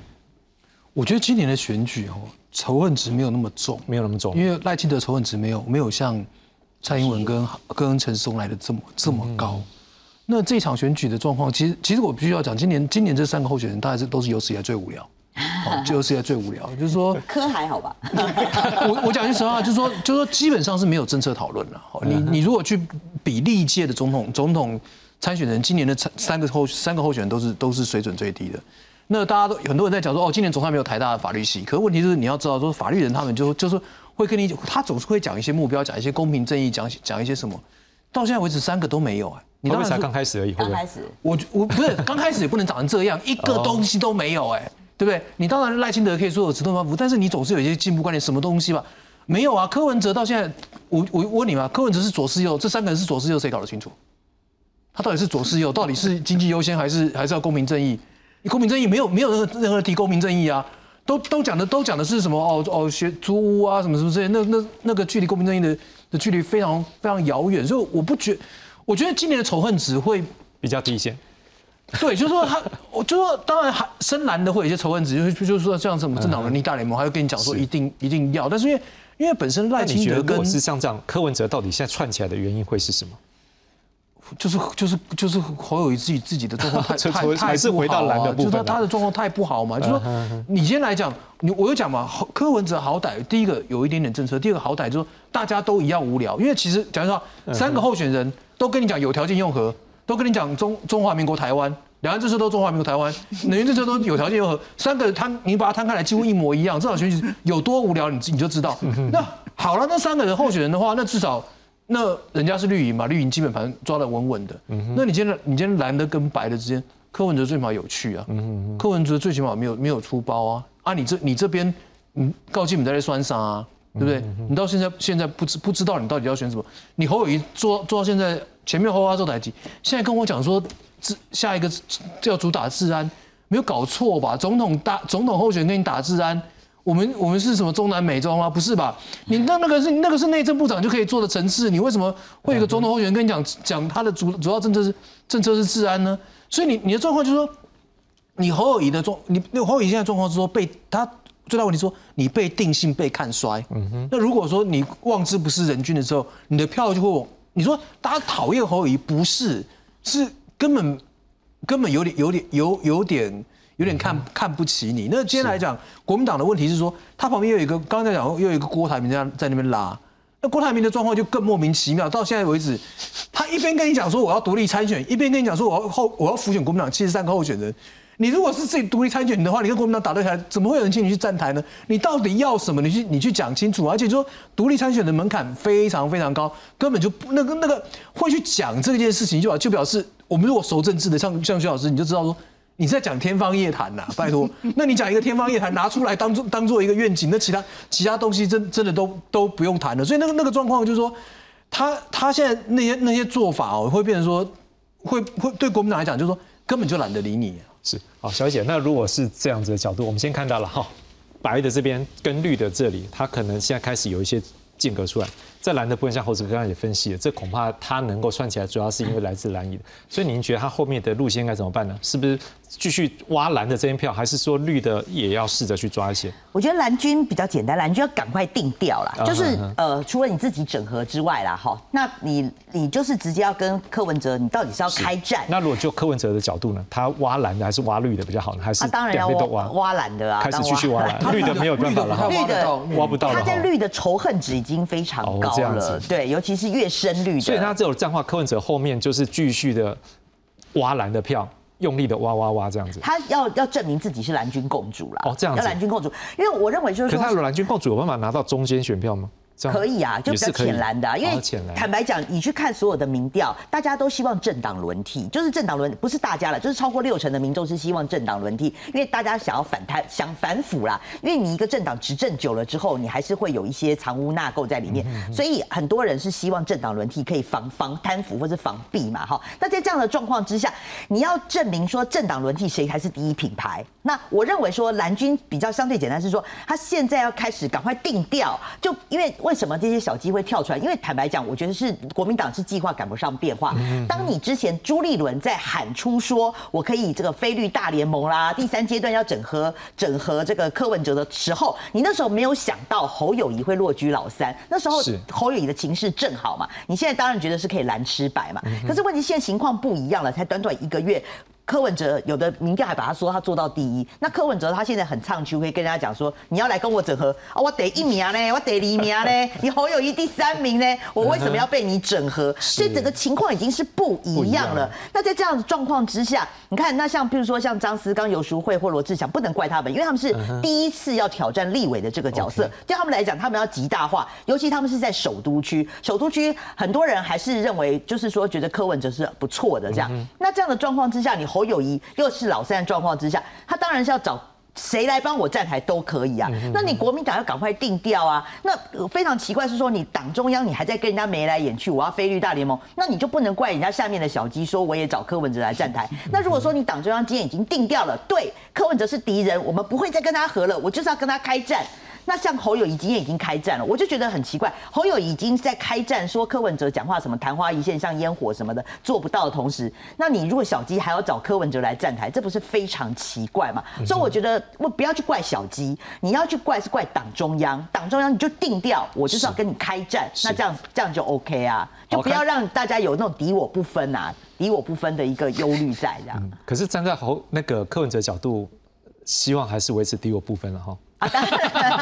我觉得今年的选举哦，仇恨值没有那么重，没有那么重，因为赖清德仇恨值没有没有像蔡英文跟跟陈松来的这么这么高。那这场选举的状况，其实其实我必须要讲，今年今年这三个候选人，大概是都是有史以来最无聊，哦，就有史以来最无聊，就是说。[laughs] 科还好吧？[laughs] 我我讲句实话，就是说，就是说，基本上是没有政策讨论了。哦你你如果去比历届的总统总统参选人，今年的参三个候三个候选人都是都是水准最低的。那大家都很多人在讲说，哦，今年总算没有台大的法律系。可问题是你要知道，说法律人他们就就是会跟你，他总是会讲一些目标，讲一些公平正义，讲讲一些什么。到现在为止，三个都没有哎。你才刚开始而已？会不会刚开？始我我不是刚开始也不能长成这样，[laughs] 一个东西都没有哎、对不对？你当然赖清德可以说有直通反腐，但是你总是有一些进步观念，什么东西吧？没有啊，柯文哲到现在，我我我问你嘛，柯文哲是左是右？这三个人是左是右，谁搞得清楚？他到底是左是右？到底是经济优先还是还是要公平正义？你公平正义没有没有任何任何提公平正义啊？都都讲的都讲的是什么？哦哦，学租屋啊什么什么之类，那那那个距离公平正义的的距离非常非常遥远，所以我不觉，我觉得今年的仇恨值会比较低一些。对，就是说他，我就说，当然还深蓝的会有一些仇恨值，就是就是说像什么政党伦理大联盟，还会跟你讲说一定一定要，但是因为因为本身赖清德跟果是像这样，柯文哲到底现在串起来的原因会是什么？就是就是就是侯友谊自己自己的状况太 [laughs] 就太太还是回到蓝的啊就是他部分啊。他的状况太不好嘛，就是说你先来讲，你我有讲嘛，侯柯文哲好歹第一个有一点点政策，第二个好歹就是说大家都一样无聊，因为其实讲实话，三个候选人都跟你讲有条件用和，都跟你讲中中华民国台湾。两岸政策都中华民国台湾，[laughs] 能源政策都有条件用和，三个摊你把它摊开来几乎一模一样，这场选举有多无聊，你你就知道。[laughs] 那好了，那三个人候选人的话，那至少那人家是绿营嘛，绿营基本盘抓得稳稳的。那你今天你今天蓝的跟白的之间，柯文哲最起码有趣啊，柯文哲最起码没有没有出包啊，啊你这你这边嗯告基本在这酸啥啊，对不对？你到现在现在不知不知道你到底要选什么，你侯友谊做做到现在前面侯花做台积，现在跟我讲说治下一个要主打治安，没有搞错吧？总统大总统候选人跟你打治安。我们我们是什么中南美洲吗？不是吧？你那那个是那个是内政部长就可以做的层次，你为什么会有一个总统候选人跟你讲讲他的主主要政策是政策是治安呢？所以你你的状况就是说，你侯友谊的状，你那个侯友谊现在状况是说被他最大问题说你被定性被看衰。那如果说你望之不是人君的时候，你的票就会往你说大家讨厌侯友谊不是是根本根本有点有点有有点有点看看不起你。那今天来讲，国民党的问题是说，他旁边又有一个刚才讲又有一个郭台铭在在那边拉。那郭台铭的状况就更莫名其妙，到现在为止，他一边跟你讲说我要独立参选，一边跟你讲说我要候我要辅选国民党七十三个候选人。你如果是自己独立参选的话，你跟国民党打对台，怎么会有人请你去站台呢？你到底要什么？你去你去讲清楚。而且说独立参选的门槛非常非常高，根本就不那个那个会去讲这件事情，就表就表示我们如果熟政治的，像像徐老师，你就知道说。你在讲天方夜谭呐，拜托。[laughs] 那你讲一个天方夜谭拿出来当做当做一个愿景，那其他其他东西真真的都都不用谈了。所以那个那个状况就是说，他他现在那些那些做法哦，会变成说，会会对国民党来讲，就是说根本就懒得理你。是好，小姐，那如果是这样子的角度，我们先看到了哈，白的这边跟绿的这里，它可能现在开始有一些间隔出来。在蓝的部分，像猴子刚刚也分析了，这恐怕它能够算起来，主要是因为来自蓝营。所以您觉得它后面的路线该怎么办呢？是不是继续挖蓝的这边票，还是说绿的也要试着去抓一些？我觉得蓝军比较简单，蓝军要赶快定调啦，啊就是嗯呃，除了你自己整合之外啦，哈，那你你就是直接要跟柯文哲，你到底是要开战？那如果就柯文哲的角度呢，他挖蓝的还是挖绿的比较好呢？还是啊，当然要挖？挖挖蓝的啊，开始当继续挖蓝，[laughs] 绿的没有办法了哈，绿的挖不到了。他在绿的仇恨值已经非常哦高了，对，尤其是越深绿的。所以他这种这样的话，柯文哲后面就是继续的挖蓝的票，用力的挖挖挖这样子。他要要证明自己是蓝军共主啦。哦这样子要蓝军共主，因为我认为就是说可是他。蓝军共主有办法拿到中间选票吗？可以啊，就比较浅蓝的、啊，因为坦白讲，你去看所有的民调，大家都希望政党轮替，就是政党轮不是大家了，就是超过六成的民众是希望政党轮替，因为大家想要反贪想反腐啦，因为你一个政党执政久了之后，你还是会有一些藏污纳垢在里面，所以很多人是希望政党轮替可以防防贪腐或者防弊嘛，哈。那在这样的状况之下，你要证明说政党轮替谁才是第一品牌？那我认为说蓝军比较相对简单，是说他现在要开始赶快定调，就因为为什么这些小鸡会跳出来？因为坦白讲，我觉得是国民党是计划赶不上变化。当你之前朱立伦在喊出说我可以这个菲律大联盟啦，第三阶段要整合整合这个柯文哲的时候，你那时候没有想到侯友谊会落居老三。那时候侯友谊的情势正好嘛，你现在当然觉得是可以蓝吃白嘛。可是问题现在情况不一样了，才短短一个月。柯文哲有的民调还把他说他做到第一，那柯文哲他现在很唱秋，可以跟人家讲说你要来跟我整合啊，我得一名呢，我得一名呢，[laughs] 你侯友谊第三名呢，我为什么要被你整合？[laughs] 所以整个情况已经是不一样了。那在这样的状况之下，你看那像比如说像张思刚、游淑慧或罗志祥，不能怪他们，因为他们是第一次要挑战立委的这个角色，对他们来讲，他们要极大化，尤其他们是在首都区，首都区很多人还是认为就是说觉得柯文哲是不错的这样。那这样的状况之下，你侯友谊又是老三的状况之下，他当然是要找谁来帮我站台都可以啊。那你国民党要赶快定调啊。那呃非常奇怪是说，你党中央你还在跟人家眉来眼去，我要飞绿大联盟，那你就不能怪人家下面的小鸡说我也找柯文哲来站台。[laughs] 那如果说你党中央今天已经定调了，对柯文哲是敌人，我们不会再跟他和了，我就是要跟他开战。那像侯友谊今天已经开战了，我就觉得很奇怪。侯友已经在开战，说柯文哲讲话什么昙花一现像烟火什么的做不到的同时，那你如果小鸡还要找柯文哲来站台，这不是非常奇怪吗？所以我觉得我不要去怪小鸡，你要去怪是怪党中央，党中央你就定调，我就是要跟你开战，那这样这样就 OK 啊，就不要让大家有那种敌我不分啊，敌我不分的一个忧虑在这样。可是站在侯那个柯文哲角度，希望还是维持敌我不分了哈。啊，当然，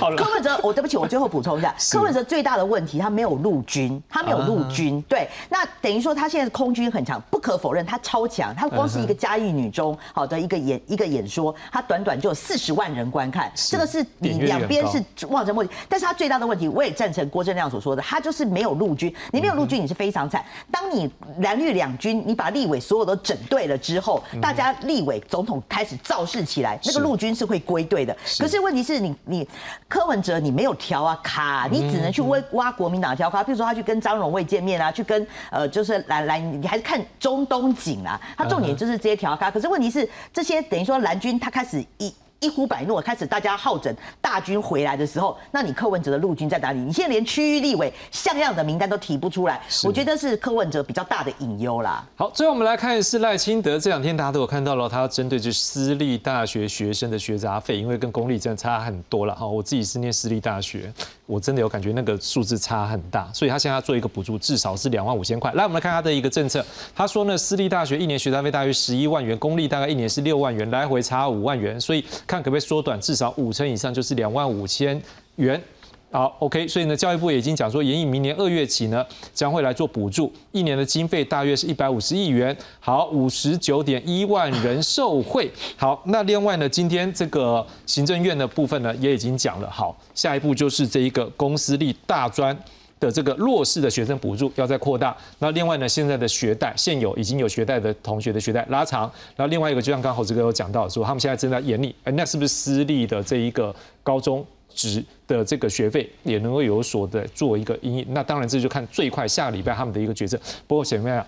好了。柯文哲，我对不起，我最后补充一下，柯文哲最大的问题，他没有陆军，他没有陆军，对，那等于说他现在空军很强，不可否认他超强，他光是一个嘉义女中好的一个演一个演说，他短短就有四十万人观看，这个是你两边是望尘莫及，但是他最大的问题，我也赞成郭正亮所说的，他就是没有陆军，你没有陆军，你是非常惨。当你蓝绿两军，你把立委所有都整对了之后，大家立委总统开始造势起来，那个陆军是会归队的。可是问题是你你柯文哲你没有调啊卡，你只能去挖挖国民党的条卡，比如说他去跟张荣卫见面啊，去跟呃就是蓝蓝，你还是看中东锦啊，他重点就是这些调卡。可是问题是这些等于说蓝军他开始一。一呼百诺，开始大家好整大军回来的时候，那你柯文哲的陆军在哪里？你现在连区域立委像样的名单都提不出来，我觉得是柯文哲比较大的隐忧啦。好，最后我们来看的是赖清德这两天大家都有看到了，他要针对这私立大学学生的学杂费，因为跟公立真的差很多了哈。我自己是念私立大学，我真的有感觉那个数字差很大，所以他现在要做一个补助，至少是两万五千块。来，我们来看他的一个政策，他说呢，私立大学一年学杂费大约十一万元，公立大概一年是六万元，来回差五万元，所以看可不可以缩短至少五成以上，就是两万五千元。好，OK，所以呢，教育部也已经讲说，延以明年二月起呢，将会来做补助，一年的经费大约是一百五十亿元。好，五十九点一万人受惠。好，那另外呢，今天这个行政院的部分呢，也已经讲了。好，下一步就是这一个公私立大专。的这个弱势的学生补助要再扩大，那另外呢，现在的学贷现有已经有学贷的同学的学贷拉长，然后另外一个就像刚刚侯志哥有讲到说，他们现在正在严厉，哎，那是不是私立的这一个高中职的这个学费也能够有所的做一个阴影？那当然这就看最快下个礼拜他们的一个决策。不过前面啊，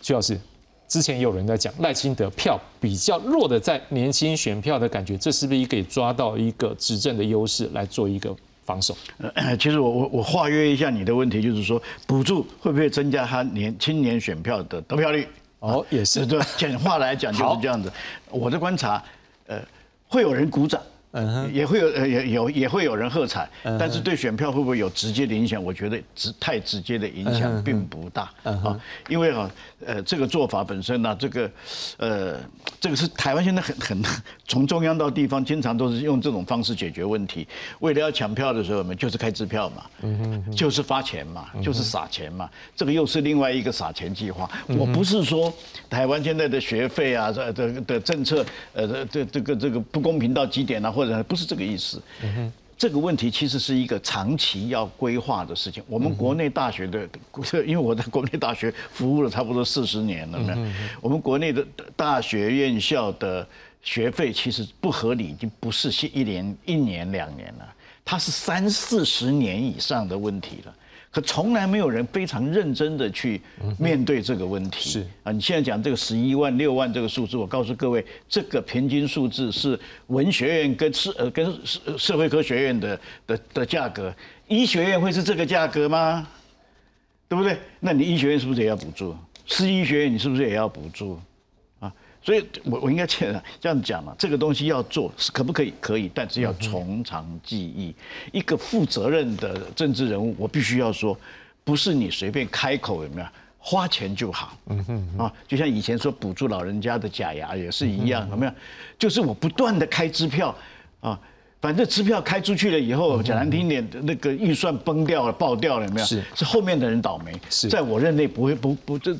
徐老师。之前也有人在讲赖清德票比较弱的在年轻选票的感觉，这是不是可以抓到一个执政的优势来做一个防守？呃，其实我我我化约一下你的问题，就是说补助会不会增加他年青年选票的得票率？哦，也是对，简化来讲就是这样子。我的观察，呃，会有人鼓掌。嗯，也会有呃也有也会有人喝彩，但是对选票会不会有直接的影响？我觉得直太直接的影响并不大啊，因为啊呃这个做法本身呢，这个呃这个是台湾现在很很从中央到地方经常都是用这种方式解决问题。为了要抢票的时候，我们就是开支票嘛，就是发钱嘛，就是撒钱嘛，这个又是另外一个撒钱计划。我不是说台湾现在的学费啊这的的政策呃这这这个这个不公平到极点啊或或者不是这个意思，这个问题其实是一个长期要规划的事情。我们国内大学的，[laughs] 因为我在国内大学服务了差不多四十年了，我们国内的大学院校的学费其实不合理，已经不是一年一年两年了，它是三四十年以上的问题了。可从来没有人非常认真的去面对这个问题。是啊，你现在讲这个十一万六万这个数字，我告诉各位，这个平均数字是文学院跟社呃跟社社会科学院的的的价格。医学院会是这个价格吗？对不对？那你医学院是不是也要补助？私医学院你是不是也要补助？啊，所以我我应该这样这样讲嘛，这个东西要做是可不可以？可以，但是要从长计议。一个负责任的政治人物，我必须要说，不是你随便开口有没有？花钱就好，嗯哼啊，就像以前说补助老人家的假牙也是一样，有没有？就是我不断的开支票啊，反正支票开出去了以后，讲难听点，那个预算崩掉了、爆掉了，有没有？是是后面的人倒霉，是在我任内不会不不这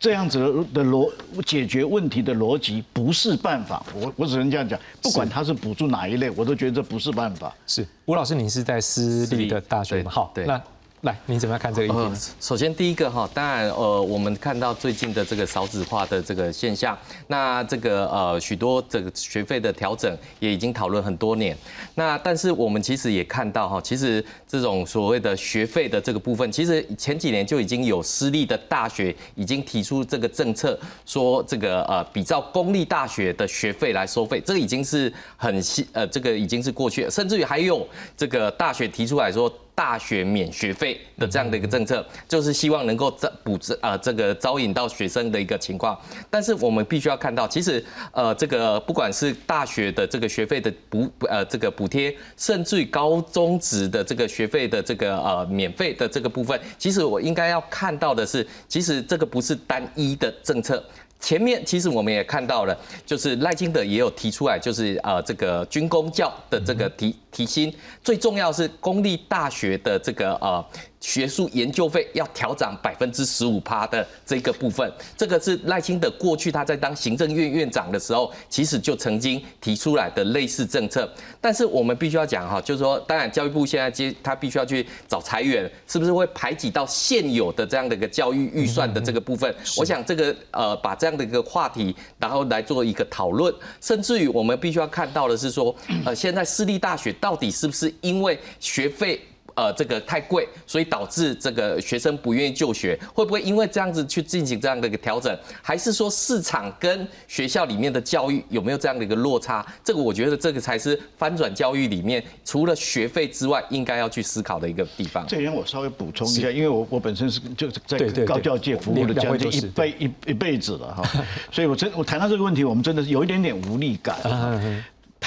这样子的逻解决问题的逻辑不是办法，我我只能这样讲，不管他是补助哪一类，我都觉得这不是办法。是吴老师，您是在私立的大学吗？好，对那来，你怎么看这个意呃？，首先第一个哈，当然呃，我们看到最近的这个少子化的这个现象，那这个呃许多这个学费的调整也已经讨论很多年。那但是我们其实也看到哈，其实这种所谓的学费的这个部分，其实前几年就已经有私立的大学已经提出这个政策，说这个呃比照公立大学的学费来收费，这个已经是很新呃这个已经是过去了，甚至于还有这个大学提出来说。大学免学费的这样的一个政策，就是希望能够招补这呃这个招引到学生的一个情况。但是我们必须要看到，其实呃这个不管是大学的这个学费的补呃这个补贴，甚至于高中职的这个学费的这个呃免费的这个部分，其实我应该要看到的是，其实这个不是单一的政策。前面其实我们也看到了，就是赖清德也有提出来，就是呃这个军工教的这个提提薪，最重要是公立大学的这个呃学术研究费要调涨百分之十五趴的这个部分，这个是赖清德过去他在当行政院院长的时候，其实就曾经提出来的类似政策。但是我们必须要讲哈，就是说，当然教育部现在接他必须要去找裁员，是不是会排挤到现有的这样的一个教育预算的这个部分？我想这个呃把这样的一个话题，然后来做一个讨论，甚至于我们必须要看到的是说，呃，现在私立大学到底是不是因为学费？呃，这个太贵，所以导致这个学生不愿意就学，会不会因为这样子去进行这样的一个调整？还是说市场跟学校里面的教育有没有这样的一个落差？这个我觉得这个才是翻转教育里面除了学费之外，应该要去思考的一个地方。这边我稍微补充一下，因为我我本身是就是在高教界服务了将近一辈一一辈子了哈，所以我真我谈到这个问题，我们真的是有一点点无力感。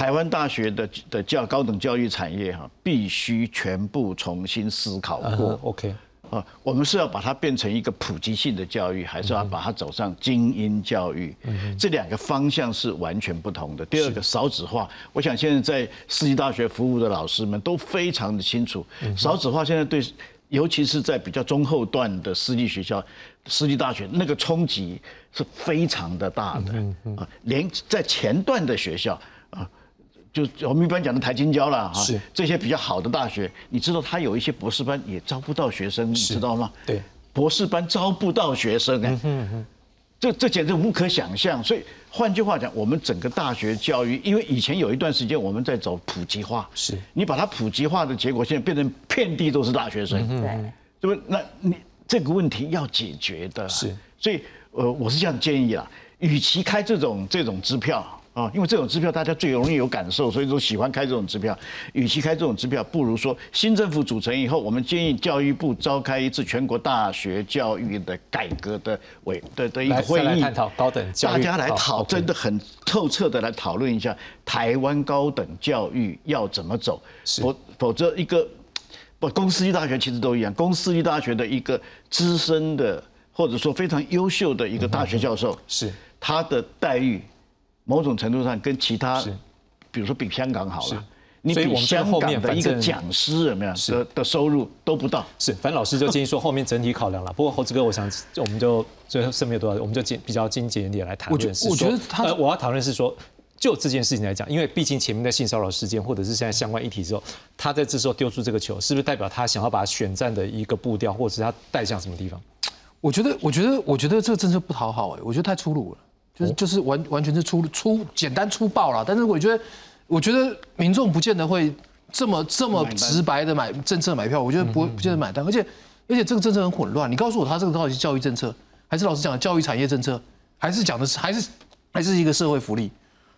台湾大学的的教高等教育产业哈，必须全部重新思考过。OK，啊，我们是要把它变成一个普及性的教育，还是要把它走上精英教育？这两个方向是完全不同的。第二个少子化，我想现在在私立大学服务的老师们都非常的清楚，少子化现在对，尤其是在比较中后段的私立学校、私立大学，那个冲击是非常的大的啊，连在前段的学校啊。就我们一般讲的台青交了哈，是这些比较好的大学，你知道它有一些博士班也招不到学生，你知道吗？对，博士班招不到学生哎，这这简直无可想象。所以换句话讲，我们整个大学教育，因为以前有一段时间我们在走普及化，是你把它普及化的结果，现在变成遍地都是大学生，对，对不对？那你这个问题要解决的，是。所以呃，我是这样建议啦，与其开这种这种支票。啊，因为这种支票大家最容易有感受，所以都喜欢开这种支票。与其开这种支票，不如说新政府组成以后，我们建议教育部召开一次全国大学教育的改革的委的的一个会议，来探讨高等教育大家来讨，真的很透彻的来讨论一下台湾高等教育要怎么走，否否则一个不公私立大学其实都一样，公私立大学的一个资深的或者说非常优秀的一个大学教授，是他的待遇某种程度上跟其他，比如说比香港好了，你比香后面港的一个反正讲师有没有的的收入都不到。是，反正老师就建议说后面整体考量了。不过猴子哥，我想我们就最后剩没有多少，我们就精比较精简一点来谈我觉论。是说我觉得他呃，我要讨论是说。就这件事情来讲，因为毕竟前面的性骚扰事件，或者是现在相关议题之后，他在这时候丢出这个球，是不是代表他想要把选战的一个步调，或者是他带向什么地方？我觉得，我觉得，我觉得这个政策不讨好哎，我觉得太粗鲁了，就是就是完完全是粗粗简单粗暴了。但是我觉得，我觉得民众不见得会这么这么直白的买政策买票，我觉得不不见得买单。而且而且这个政策很混乱，你告诉我他这个到底是教育政策，还是老师讲的教育产业政策，还是讲的是还是还是一个社会福利？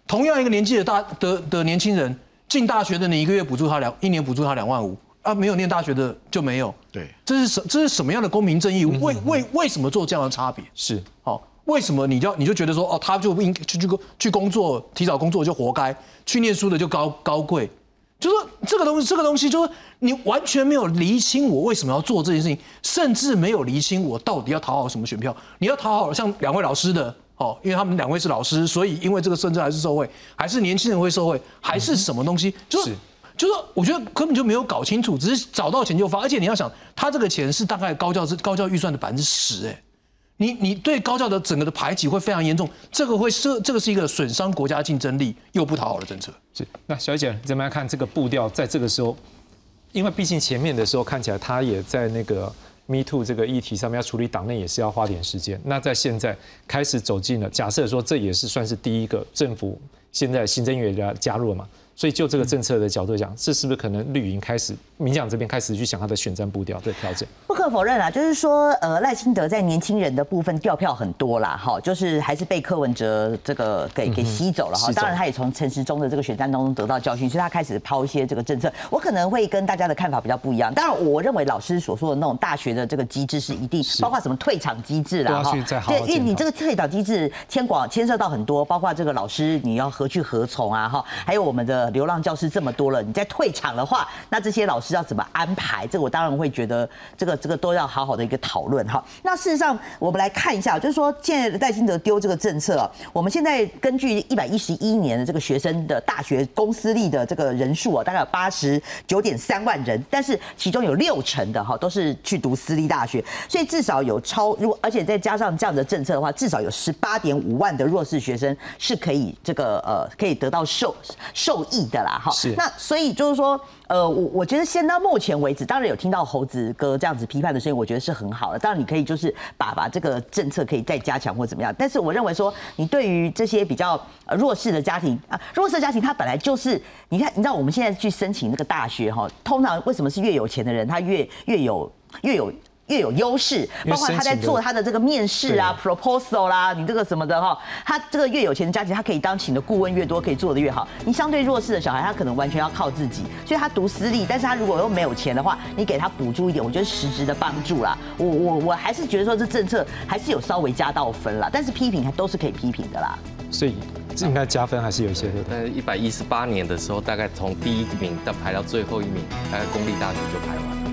同样一个年纪的大的的年轻人进大学的，你一个月补助他两一年补助他两万五，啊，没有念大学的就没有。对，这是什这是什么样的公平正义？为为为什么做这样的差别？是好，为什么你就你就觉得说哦，他就不应去去去工作，提早工作就活该，去念书的就高高贵？就说这个东西，这个东西就是你完全没有厘清我为什么要做这件事情，甚至没有厘清我到底要讨好什么选票。你要讨好像两位老师的哦，因为他们两位是老师，所以因为这个甚至还是受贿，还是年轻人会受贿，还是什么东西？就是是就是我觉得根本就没有搞清楚，只是找到钱就发，而且你要想，他这个钱是大概高教是高教预算的百分之十，哎，你你对高教的整个的排挤会非常严重，这个会是这个是一个损伤国家竞争力又不讨好的政策。是。那小姐你怎么样看这个步调？在这个时候，因为毕竟前面的时候看起来他也在那个 Me Too 这个议题上面要处理党内也是要花点时间。那在现在开始走进了，假设说这也是算是第一个政府现在行政院也加入了嘛？所以就这个政策的角度讲，这是不是可能绿营开始民进党这边开始去想他的选战步调的调整？不可否认啊，就是说，呃，赖清德在年轻人的部分掉票很多啦，哈，就是还是被柯文哲这个给给吸走了哈。当然，他也从陈时中的这个选战当中得到教训，所以他开始抛一些这个政策。我可能会跟大家的看法比较不一样。当然，我认为老师所说的那种大学的这个机制是一定，包括什么退场机制啦，都要去再好好对，因为你这个退场机制牵广牵涉到很多，包括这个老师你要何去何从啊，哈，还有我们的流浪教师这么多了，你再退场的话，那这些老师要怎么安排？这个我当然会觉得这个这个都要好好的一个讨论哈。那事实上，我们来看一下，就是说现在赖清德丢这个政策啊，我们现在根据一百一十一年的这个学生的大学公私立的这个人数啊，大概有八十九点三万人，但是其中有六成的哈都是去读私立大学，所以至少有超如果而且再加上这样的政策的话，至少有十八点五万的弱势学生是可以这个呃可以得到受受益的啦哈。是那所以就是说，呃，我我觉得先到目前为止，当然有听到猴子哥这样子批判的声音，我觉得是很好的。当然你可以就是把把这个政策可以再加强或怎么样，但是我认为说，你对于这些比较呃弱势的家庭啊，弱势的家庭他本来就是，你看，你知道我们现在去申请那个大学哈，通常为什么是越有钱的人他越越有越有。越有优势，包括他在做他的这个面试啊、proposal 啦，你这个什么的哈，他这个越有钱的家庭，他可以当请的顾问越多，可以做的越好。你相对弱势的小孩，他可能完全要靠自己，所以他读私立，但是他如果又没有钱的话，你给他补助一点，我觉得实质的帮助啦。我我我还是觉得说这政策还是有稍微加到分啦，但是批评还都是可以批评的啦。所以这应该加分还是有一些的。在一百一十八年的时候，大概从第一名到排到最后一名，大概公立大学就排完了。